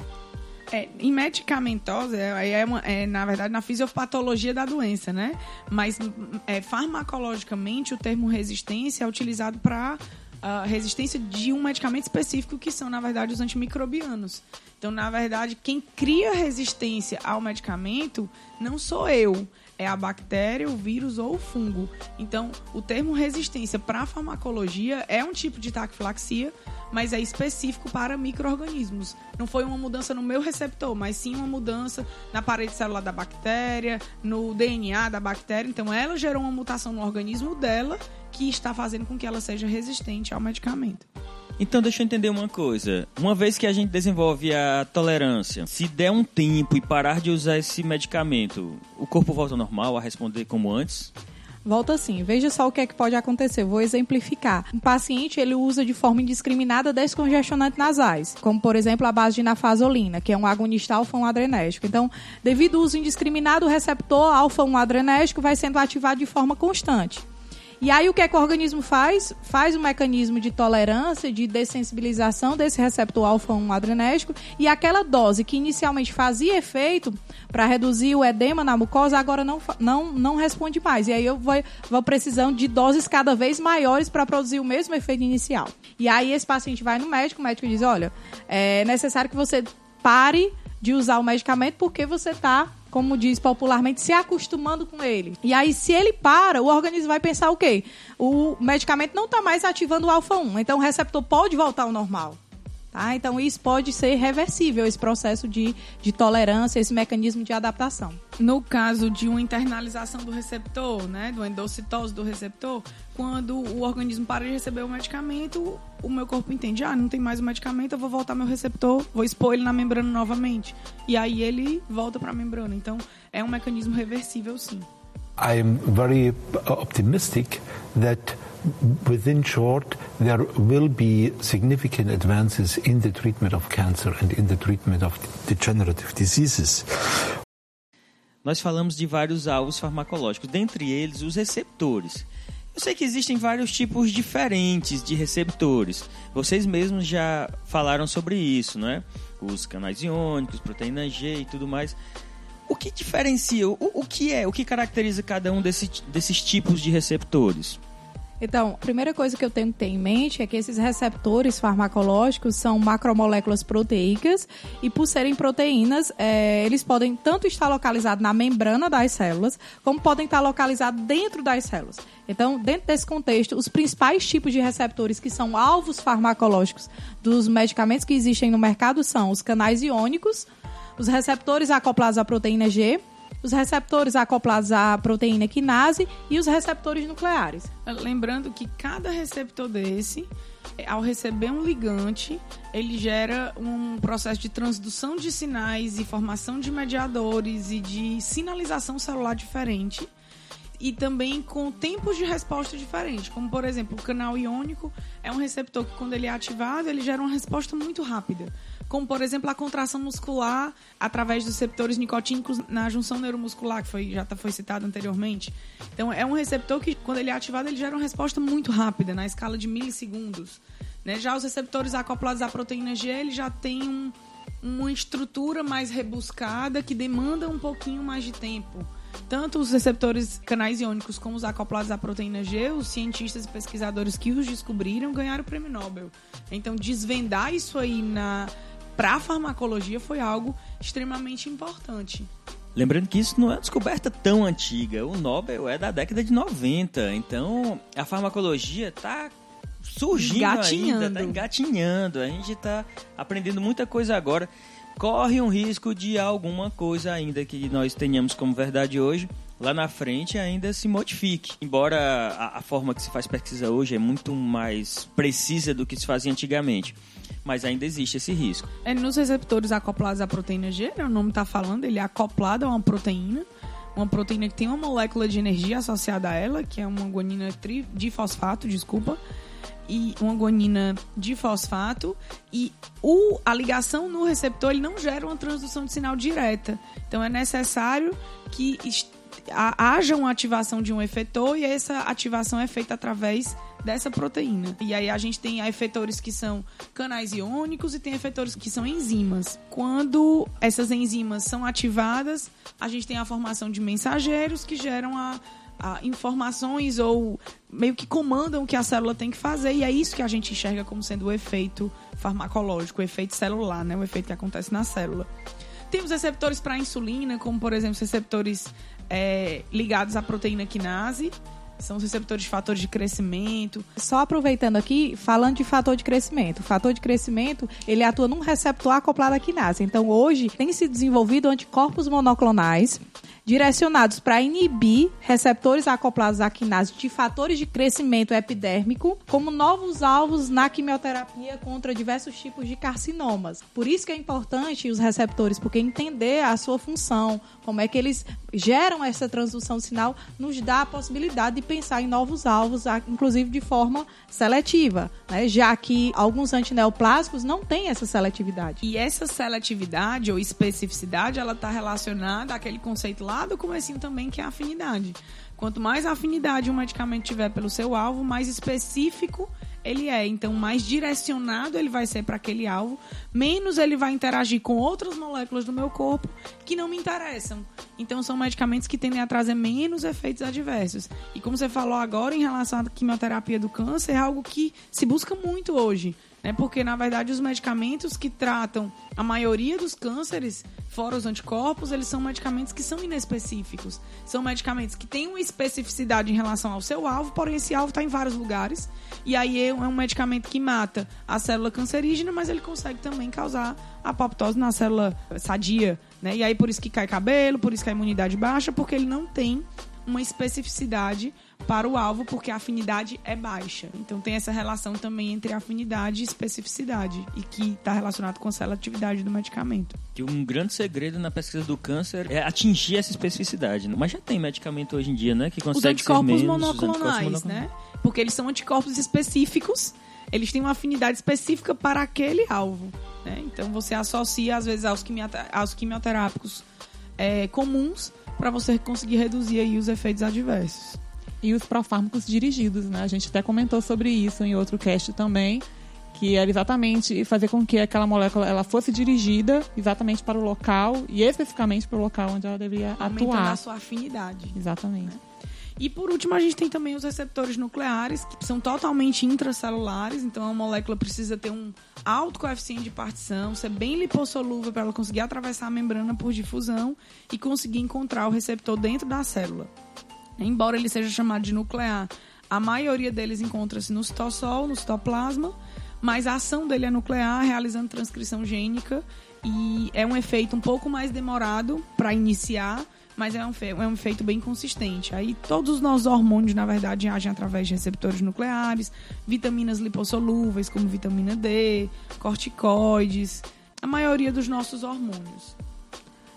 Speaker 4: É, em medicamentosa, é, é, é, na verdade na fisiopatologia da doença, né? Mas é, farmacologicamente o termo resistência é utilizado para uh, resistência de um medicamento específico que são, na verdade, os antimicrobianos. Então, na verdade, quem cria resistência ao medicamento não sou eu, é a bactéria, o vírus ou o fungo. Então, o termo resistência para farmacologia é um tipo de taquifilaxia, mas é específico para micro-organismos. Não foi uma mudança no meu receptor, mas sim uma mudança na parede celular da bactéria, no DNA da bactéria. Então, ela gerou uma mutação no organismo dela que está fazendo com que ela seja resistente ao medicamento.
Speaker 1: Então, deixa eu entender uma coisa. Uma vez que a gente desenvolve a tolerância, se der um tempo e parar de usar esse medicamento, o corpo volta ao normal a responder como antes?
Speaker 3: Volta assim, veja só o que é que pode acontecer. Vou exemplificar. Um paciente ele usa de forma indiscriminada descongestionantes nasais, como por exemplo a base de nafazolina, que é um agonista alfa-1 adrenérgico. Então, devido ao uso indiscriminado, o receptor alfa-1 adrenérgico vai sendo ativado de forma constante. E aí o que é que o organismo faz? Faz um mecanismo de tolerância, de dessensibilização desse receptor alfa-1 adrenérgico e aquela dose que inicialmente fazia efeito para reduzir o edema na mucosa, agora não, não, não responde mais. E aí eu vou, vou precisando de doses cada vez maiores para produzir o mesmo efeito inicial. E aí esse paciente vai no médico, o médico diz, olha, é necessário que você pare de usar o medicamento porque você está como diz popularmente, se acostumando com ele. E aí, se ele para, o organismo vai pensar o quê? O medicamento não está mais ativando o alfa-1, então o receptor pode voltar ao normal. Tá? Então, isso pode ser reversível, esse processo de, de tolerância, esse mecanismo de adaptação.
Speaker 4: No caso de uma internalização do receptor, né, do endocitose do receptor, quando o organismo para de receber o medicamento, o meu corpo entende, ah, não tem mais o medicamento, eu vou voltar meu receptor, vou expor ele na membrana novamente. E aí ele volta para a membrana. Então, é um mecanismo reversível, sim.
Speaker 7: I am very optimistic that within short there will be significant advances in the treatment of cancer and in the treatment of degenerative diseases.
Speaker 1: Nós falamos de vários alvos farmacológicos, dentre eles os receptores. Eu sei que existem vários tipos diferentes de receptores. Vocês mesmos já falaram sobre isso, não é? Os canais iônicos, proteína G e tudo mais. O que diferencia, o, o que é, o que caracteriza cada um desse, desses tipos de receptores?
Speaker 3: Então, a primeira coisa que eu tenho que ter em mente é que esses receptores farmacológicos são macromoléculas proteicas e, por serem proteínas, é, eles podem tanto estar localizados na membrana das células, como podem estar localizados dentro das células. Então, dentro desse contexto, os principais tipos de receptores que são alvos farmacológicos dos medicamentos que existem no mercado são os canais iônicos, os receptores acoplados à proteína G, os receptores acoplados à proteína quinase e os receptores nucleares.
Speaker 4: Lembrando que cada receptor desse, ao receber um ligante, ele gera um processo de transdução de sinais e formação de mediadores e de sinalização celular diferente e também com tempos de resposta diferentes. Como, por exemplo, o canal iônico é um receptor que, quando ele é ativado, ele gera uma resposta muito rápida como por exemplo a contração muscular através dos receptores nicotínicos na junção neuromuscular, que foi, já tá, foi citado anteriormente. Então é um receptor que, quando ele é ativado, ele gera uma resposta muito rápida, na escala de milissegundos. Né? Já os receptores acoplados à proteína G, ele já tem um, uma estrutura mais rebuscada que demanda um pouquinho mais de tempo. Tanto os receptores canais iônicos como os acoplados à proteína G, os cientistas e pesquisadores que os descobriram ganharam o prêmio Nobel. Então, desvendar isso aí na para a farmacologia foi algo extremamente importante.
Speaker 1: Lembrando que isso não é uma descoberta tão antiga. O Nobel é da década de 90. Então, a farmacologia está surgindo ainda, está engatinhando. A gente está aprendendo muita coisa agora corre um risco de alguma coisa ainda que nós tenhamos como verdade hoje lá na frente ainda se modifique. Embora a, a, forma que se faz pesquisa hoje é muito mais precisa do que se fazia antigamente. Mas ainda existe esse risco.
Speaker 4: É, nos receptores acoplados à proteína G, né, o nome está falando, ele é acoplado a uma proteína. Uma proteína que tem uma molécula de energia associada a ela, que é uma guanina de fosfato, desculpa e uma guanina de fosfato e o, a ligação no receptor ele não gera uma transdução de sinal direta. Então é necessário que haja uma ativação de um efetor e essa ativação é feita através dessa proteína. E aí a gente tem efetores que são canais iônicos e tem efetores que são enzimas. Quando essas enzimas são ativadas, a gente tem a formação de mensageiros que geram a informações ou meio que comandam o que a célula tem que fazer, e é isso que a gente enxerga como sendo o efeito farmacológico, o efeito celular, né? o efeito que acontece na célula. Temos receptores para insulina, como por exemplo receptores é, ligados à proteína quinase, são os receptores de fatores de crescimento.
Speaker 3: Só aproveitando aqui, falando de fator de crescimento. O fator de crescimento, ele atua num receptor acoplado à quinase. Então, hoje, tem se desenvolvido anticorpos monoclonais direcionados para inibir receptores acoplados à quinase de fatores de crescimento epidérmico, como novos alvos na quimioterapia contra diversos tipos de carcinomas. Por isso que é importante os receptores, porque entender a sua função, como é que eles geram essa transdução de sinal, nos dá a possibilidade de pensar em novos alvos, inclusive de forma seletiva, né? já que alguns antineoplásicos não têm essa seletividade.
Speaker 4: E essa seletividade ou especificidade, ela está relacionada àquele conceito lá do comecinho também, que é a afinidade. Quanto mais afinidade um medicamento tiver pelo seu alvo, mais específico ele é. Então, mais direcionado ele vai ser para aquele alvo, menos ele vai interagir com outras moléculas do meu corpo que não me interessam. Então, são medicamentos que tendem a trazer menos efeitos adversos. E como você falou agora em relação à quimioterapia do câncer, é algo que se busca muito hoje né? Porque, na verdade, os medicamentos que tratam a maioria dos cânceres, fora os anticorpos, eles são medicamentos que são inespecíficos. São medicamentos que têm uma especificidade em relação ao seu alvo, porém esse alvo está em vários lugares. E aí é um medicamento que mata a célula cancerígena, mas ele consegue também causar apoptose na célula sadia. Né? E aí por isso que cai cabelo, por isso que a imunidade baixa, porque ele não tem uma especificidade para o alvo, porque a afinidade é baixa. Então tem essa relação também entre afinidade e especificidade, e que está relacionado com a seletividade do medicamento.
Speaker 1: Que um grande segredo na pesquisa do câncer é atingir essa especificidade. Né? Mas já tem medicamento hoje em dia, né? Que consegue os
Speaker 4: anticorpos
Speaker 1: ser menos,
Speaker 4: monoclonais, os anticorpos monoclonais, né? Porque eles são anticorpos específicos, eles têm uma afinidade específica para aquele alvo. Né? Então você associa, às vezes, aos, aos quimioterápicos é, comuns para você conseguir reduzir aí os efeitos adversos
Speaker 2: e os profármacos dirigidos, né? A gente até comentou sobre isso em outro cast também, que era exatamente fazer com que aquela molécula ela fosse dirigida exatamente para o local e especificamente para o local onde ela deveria
Speaker 4: Aumentando
Speaker 2: atuar.
Speaker 4: a sua afinidade.
Speaker 2: Exatamente. Né?
Speaker 4: E por último, a gente tem também os receptores nucleares, que são totalmente intracelulares, então a molécula precisa ter um alto coeficiente de partição, ser bem lipossolúvel para ela conseguir atravessar a membrana por difusão e conseguir encontrar o receptor dentro da célula. Embora ele seja chamado de nuclear, a maioria deles encontra-se no citossol, no citoplasma, mas a ação dele é nuclear, realizando transcrição gênica e é um efeito um pouco mais demorado para iniciar, mas é um, é um efeito bem consistente. Aí todos os nossos hormônios, na verdade, agem através de receptores nucleares, vitaminas lipossolúveis, como vitamina D, corticoides, a maioria dos nossos hormônios.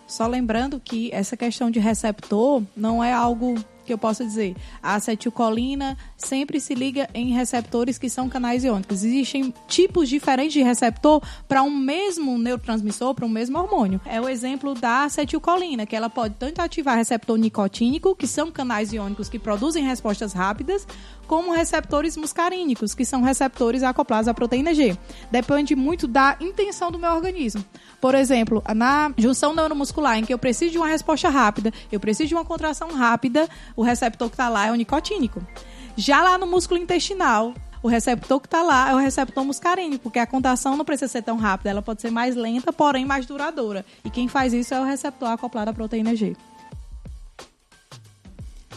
Speaker 3: Só lembrando que essa questão de receptor não é algo que eu possa dizer? A acetilcolina sempre se liga em receptores que são canais iônicos. Existem tipos diferentes de receptor para um mesmo neurotransmissor, para um mesmo hormônio. É o exemplo da acetilcolina, que ela pode tanto ativar receptor nicotínico, que são canais iônicos que produzem respostas rápidas, como receptores muscarínicos, que são receptores acoplados à proteína G. Depende muito da intenção do meu organismo. Por exemplo, na junção neuromuscular, em que eu preciso de uma resposta rápida, eu preciso de uma contração rápida, o receptor que está lá é o nicotínico. Já lá no músculo intestinal, o receptor que está lá é o receptor muscarínico, porque a contração não precisa ser tão rápida, ela pode ser mais lenta, porém mais duradoura. E quem faz isso é o receptor acoplado à proteína G.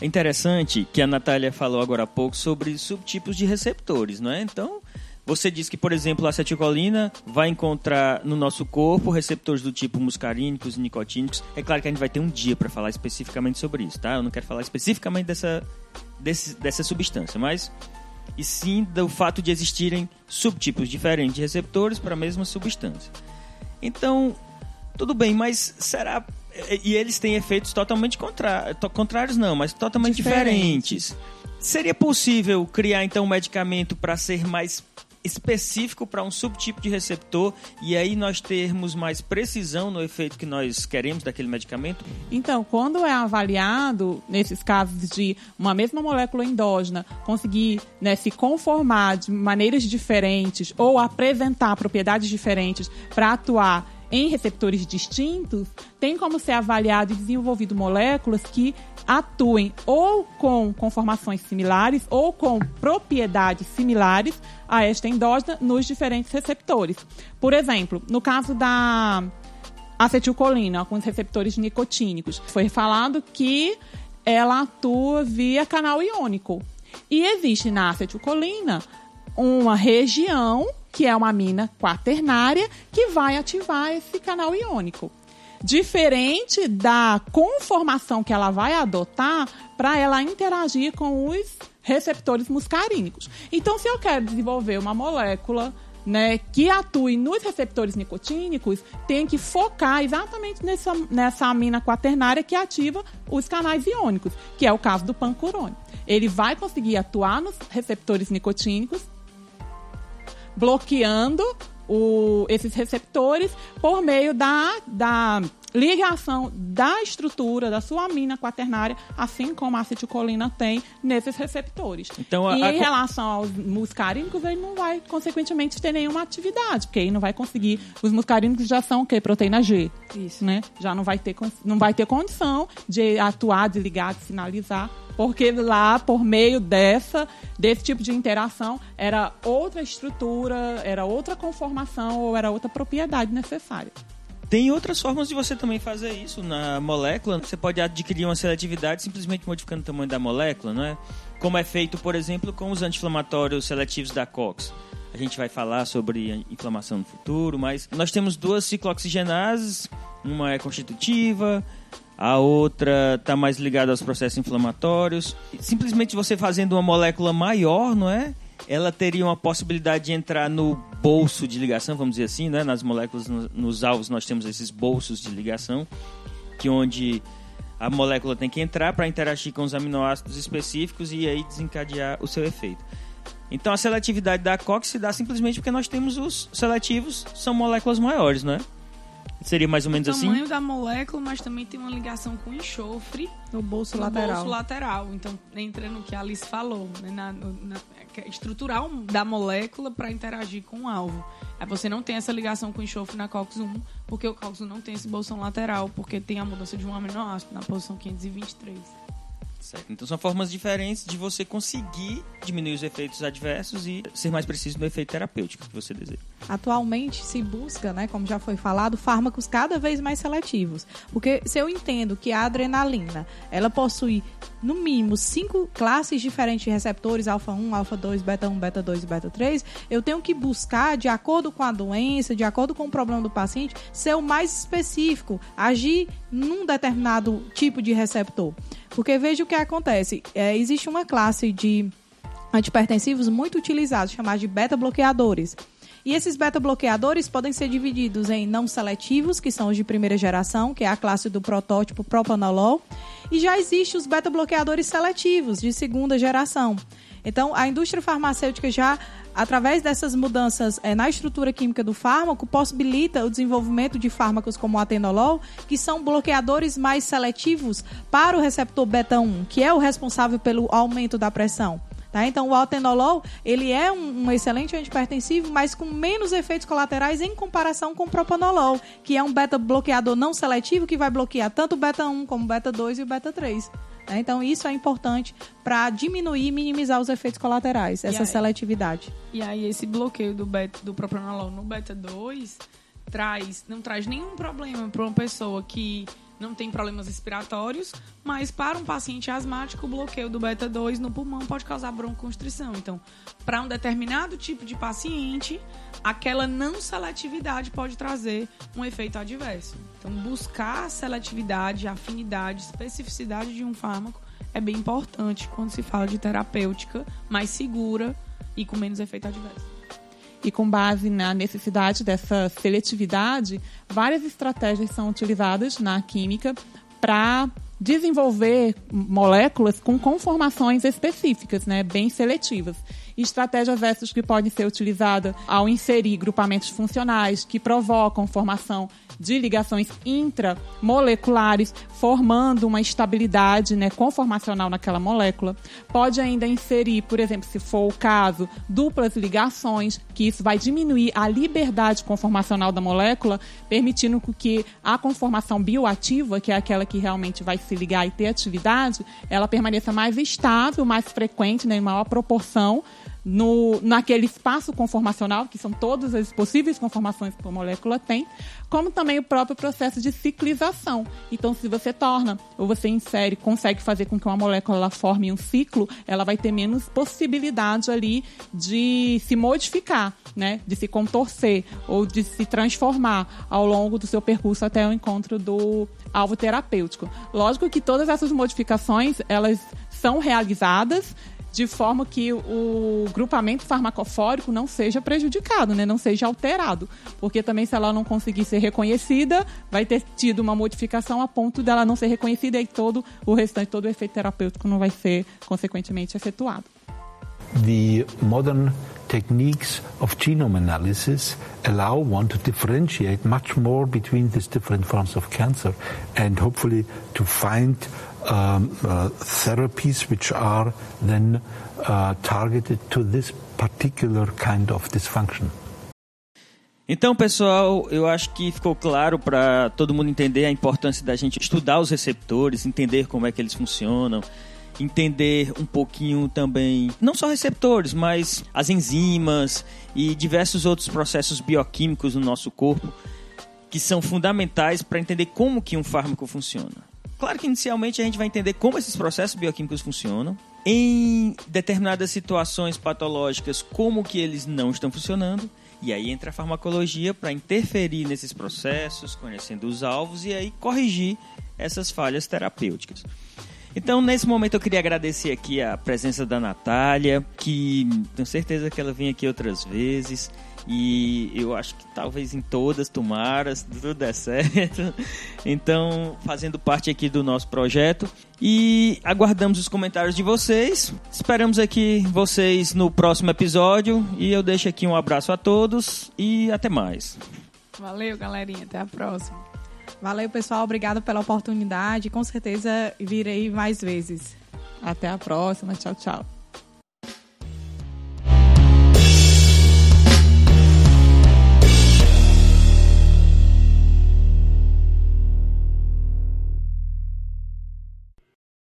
Speaker 1: É interessante que a Natália falou agora há pouco sobre subtipos de receptores, não é? Então, você diz que, por exemplo, a acetilcolina vai encontrar no nosso corpo receptores do tipo muscarínicos e nicotínicos. É claro que a gente vai ter um dia para falar especificamente sobre isso, tá? Eu não quero falar especificamente dessa, desse, dessa substância, mas e sim do fato de existirem subtipos diferentes de receptores para a mesma substância. Então, tudo bem, mas será e eles têm efeitos totalmente contrários, contrários não, mas totalmente diferentes. Seria possível criar então um medicamento para ser mais específico para um subtipo de receptor e aí nós termos mais precisão no efeito que nós queremos daquele medicamento?
Speaker 2: Então, quando é avaliado, nesses casos de uma mesma molécula endógena conseguir né, se conformar de maneiras diferentes ou apresentar propriedades diferentes para atuar em receptores distintos, tem como ser avaliado e desenvolvido moléculas que atuem ou com conformações similares ou com propriedades similares a esta endógena nos diferentes receptores. Por exemplo, no caso da acetilcolina, com os receptores nicotínicos, foi falado que ela atua via canal iônico. E existe na acetilcolina uma região que é uma amina quaternária, que vai ativar esse canal iônico. Diferente da conformação que ela vai adotar para ela interagir com os receptores muscarínicos. Então, se eu quero desenvolver uma molécula né, que atue nos receptores nicotínicos, tem que focar exatamente nessa, nessa amina quaternária que ativa os canais iônicos, que é o caso do pancurone. Ele vai conseguir atuar nos receptores nicotínicos bloqueando o, esses receptores por meio da, da ligação da estrutura da sua amina quaternária, assim como a acetilcolina tem nesses receptores. Então, a, e a... em relação aos muscarínicos, ele não vai, consequentemente, ter nenhuma atividade, porque aí não vai conseguir. Os muscarínicos já são o quê? Proteína G. Isso. Né? Já não vai ter, não vai ter condição de atuar, de ligar, de sinalizar porque lá, por meio dessa, desse tipo de interação, era outra estrutura, era outra conformação ou era outra propriedade necessária.
Speaker 1: Tem outras formas de você também fazer isso na molécula. Você pode adquirir uma seletividade simplesmente modificando o tamanho da molécula, não é? Como é feito, por exemplo, com os anti-inflamatórios seletivos da COX. A gente vai falar sobre inflamação no futuro, mas nós temos duas ciclooxigenases, uma é constitutiva, a outra está mais ligada aos processos inflamatórios. Simplesmente você fazendo uma molécula maior, não é? Ela teria uma possibilidade de entrar no bolso de ligação, vamos dizer assim, né? Nas moléculas, nos alvos, nós temos esses bolsos de ligação, que onde a molécula tem que entrar para interagir com os aminoácidos específicos e aí desencadear o seu efeito. Então a seletividade da COX se dá simplesmente porque nós temos os seletivos, são moléculas maiores, não é? Seria mais ou menos
Speaker 4: o
Speaker 1: assim?
Speaker 4: O tamanho da molécula, mas também tem uma ligação com enxofre
Speaker 3: no bolso
Speaker 4: no
Speaker 3: lateral.
Speaker 4: bolso lateral. Então, entra no que a Alice falou, né? na, na, estrutural da molécula para interagir com o alvo. Aí você não tem essa ligação com enxofre na COX-1, porque o COX-1 não tem esse bolsão lateral, porque tem a mudança de um aminoácido na posição 523.
Speaker 1: Então são formas diferentes de você conseguir diminuir os efeitos adversos e ser mais preciso no efeito terapêutico que você deseja.
Speaker 3: Atualmente se busca, né, como já foi falado, fármacos cada vez mais seletivos. Porque se eu entendo que a adrenalina, ela possui no mínimo cinco classes diferentes de receptores, alfa 1, alfa 2, beta 1, beta 2 e beta 3, eu tenho que buscar, de acordo com a doença, de acordo com o problema do paciente, ser o mais específico, agir num determinado tipo de receptor. Porque veja o que acontece. É, existe uma classe de antipertensivos muito utilizados, chamados de beta-bloqueadores. E esses beta-bloqueadores podem ser divididos em não seletivos, que são os de primeira geração, que é a classe do protótipo propanolol, E já existem os beta-bloqueadores seletivos de segunda geração. Então, a indústria farmacêutica já, através dessas mudanças é, na estrutura química do fármaco, possibilita o desenvolvimento de fármacos como o atenolol, que são bloqueadores mais seletivos para o receptor beta-1, que é o responsável pelo aumento da pressão. Tá? Então, o altenolol ele é um, um, excelente antipertensivo, mas com menos efeitos colaterais em comparação com o propanolol, que é um beta-bloqueador não seletivo que vai bloquear tanto o beta-1 como o beta-2 e o beta-3. Né? Então, isso é importante para diminuir e minimizar os efeitos colaterais, essa
Speaker 4: aí,
Speaker 3: seletividade.
Speaker 4: E aí, esse bloqueio do, beta, do propranolol no beta-2 traz, não traz nenhum problema para uma pessoa que não tem problemas respiratórios, mas para um paciente asmático, o bloqueio do beta-2 no pulmão pode causar broncoconstrição. Então, para um determinado tipo de paciente, aquela não seletividade pode trazer um efeito adverso. Então, buscar a seletividade, afinidade, especificidade de um fármaco é bem importante quando se fala de terapêutica mais segura e com menos efeito adverso.
Speaker 2: E com base na necessidade dessa seletividade, várias estratégias são utilizadas na química para desenvolver moléculas com conformações específicas, né, bem seletivas. Estratégias essas que podem ser utilizadas ao inserir grupamentos funcionais que provocam formação de ligações intramoleculares, formando uma estabilidade né, conformacional naquela molécula. Pode ainda inserir, por exemplo, se for o caso, duplas ligações, que isso vai diminuir a liberdade conformacional da molécula, permitindo que a conformação bioativa, que é aquela que realmente vai se ligar e ter atividade, ela permaneça mais estável, mais frequente, né, em maior proporção no, naquele espaço conformacional, que são todas as possíveis conformações que a molécula tem, como também o próprio processo de ciclização. Então, se você torna ou você insere, consegue fazer com que uma molécula forme um ciclo, ela vai ter menos possibilidade ali de se modificar, né? de se contorcer ou de se transformar ao longo do seu percurso até o encontro do alvo terapêutico. Lógico que todas essas modificações, elas são realizadas de forma que o grupamento farmacofórico não seja prejudicado, né? não seja alterado. Porque também, se ela não conseguir ser reconhecida, vai ter tido uma modificação a ponto dela não ser reconhecida e todo o restante, todo o efeito terapêutico não vai ser, consequentemente, efetuado.
Speaker 7: The modern techniques of genome analysis allow one to differentiate much more between these different forms of cancer and hopefully to find um, uh, therapies which are then uh, targeted to this particular kind of dysfunction.
Speaker 1: Então, pessoal, eu acho que ficou claro para todo mundo entender a importância da gente estudar os receptores, entender como é que eles funcionam, entender um pouquinho também, não só receptores, mas as enzimas e diversos outros processos bioquímicos no nosso corpo que são fundamentais para entender como que um fármaco funciona. Claro que inicialmente a gente vai entender como esses processos bioquímicos funcionam, em determinadas situações patológicas, como que eles não estão funcionando, e aí entra a farmacologia para interferir nesses processos, conhecendo os alvos e aí corrigir essas falhas terapêuticas. Então, nesse momento, eu queria agradecer aqui a presença da Natália, que tenho certeza que ela vem aqui outras vezes. E eu acho que talvez em todas, tomara, se tudo der certo. Então, fazendo parte aqui do nosso projeto. E aguardamos os comentários de vocês. Esperamos aqui vocês no próximo episódio. E eu deixo aqui um abraço a todos e até mais.
Speaker 4: Valeu, galerinha. Até a próxima.
Speaker 3: Valeu, pessoal. Obrigado pela oportunidade. Com certeza virei mais vezes.
Speaker 2: Até a próxima. Tchau, tchau.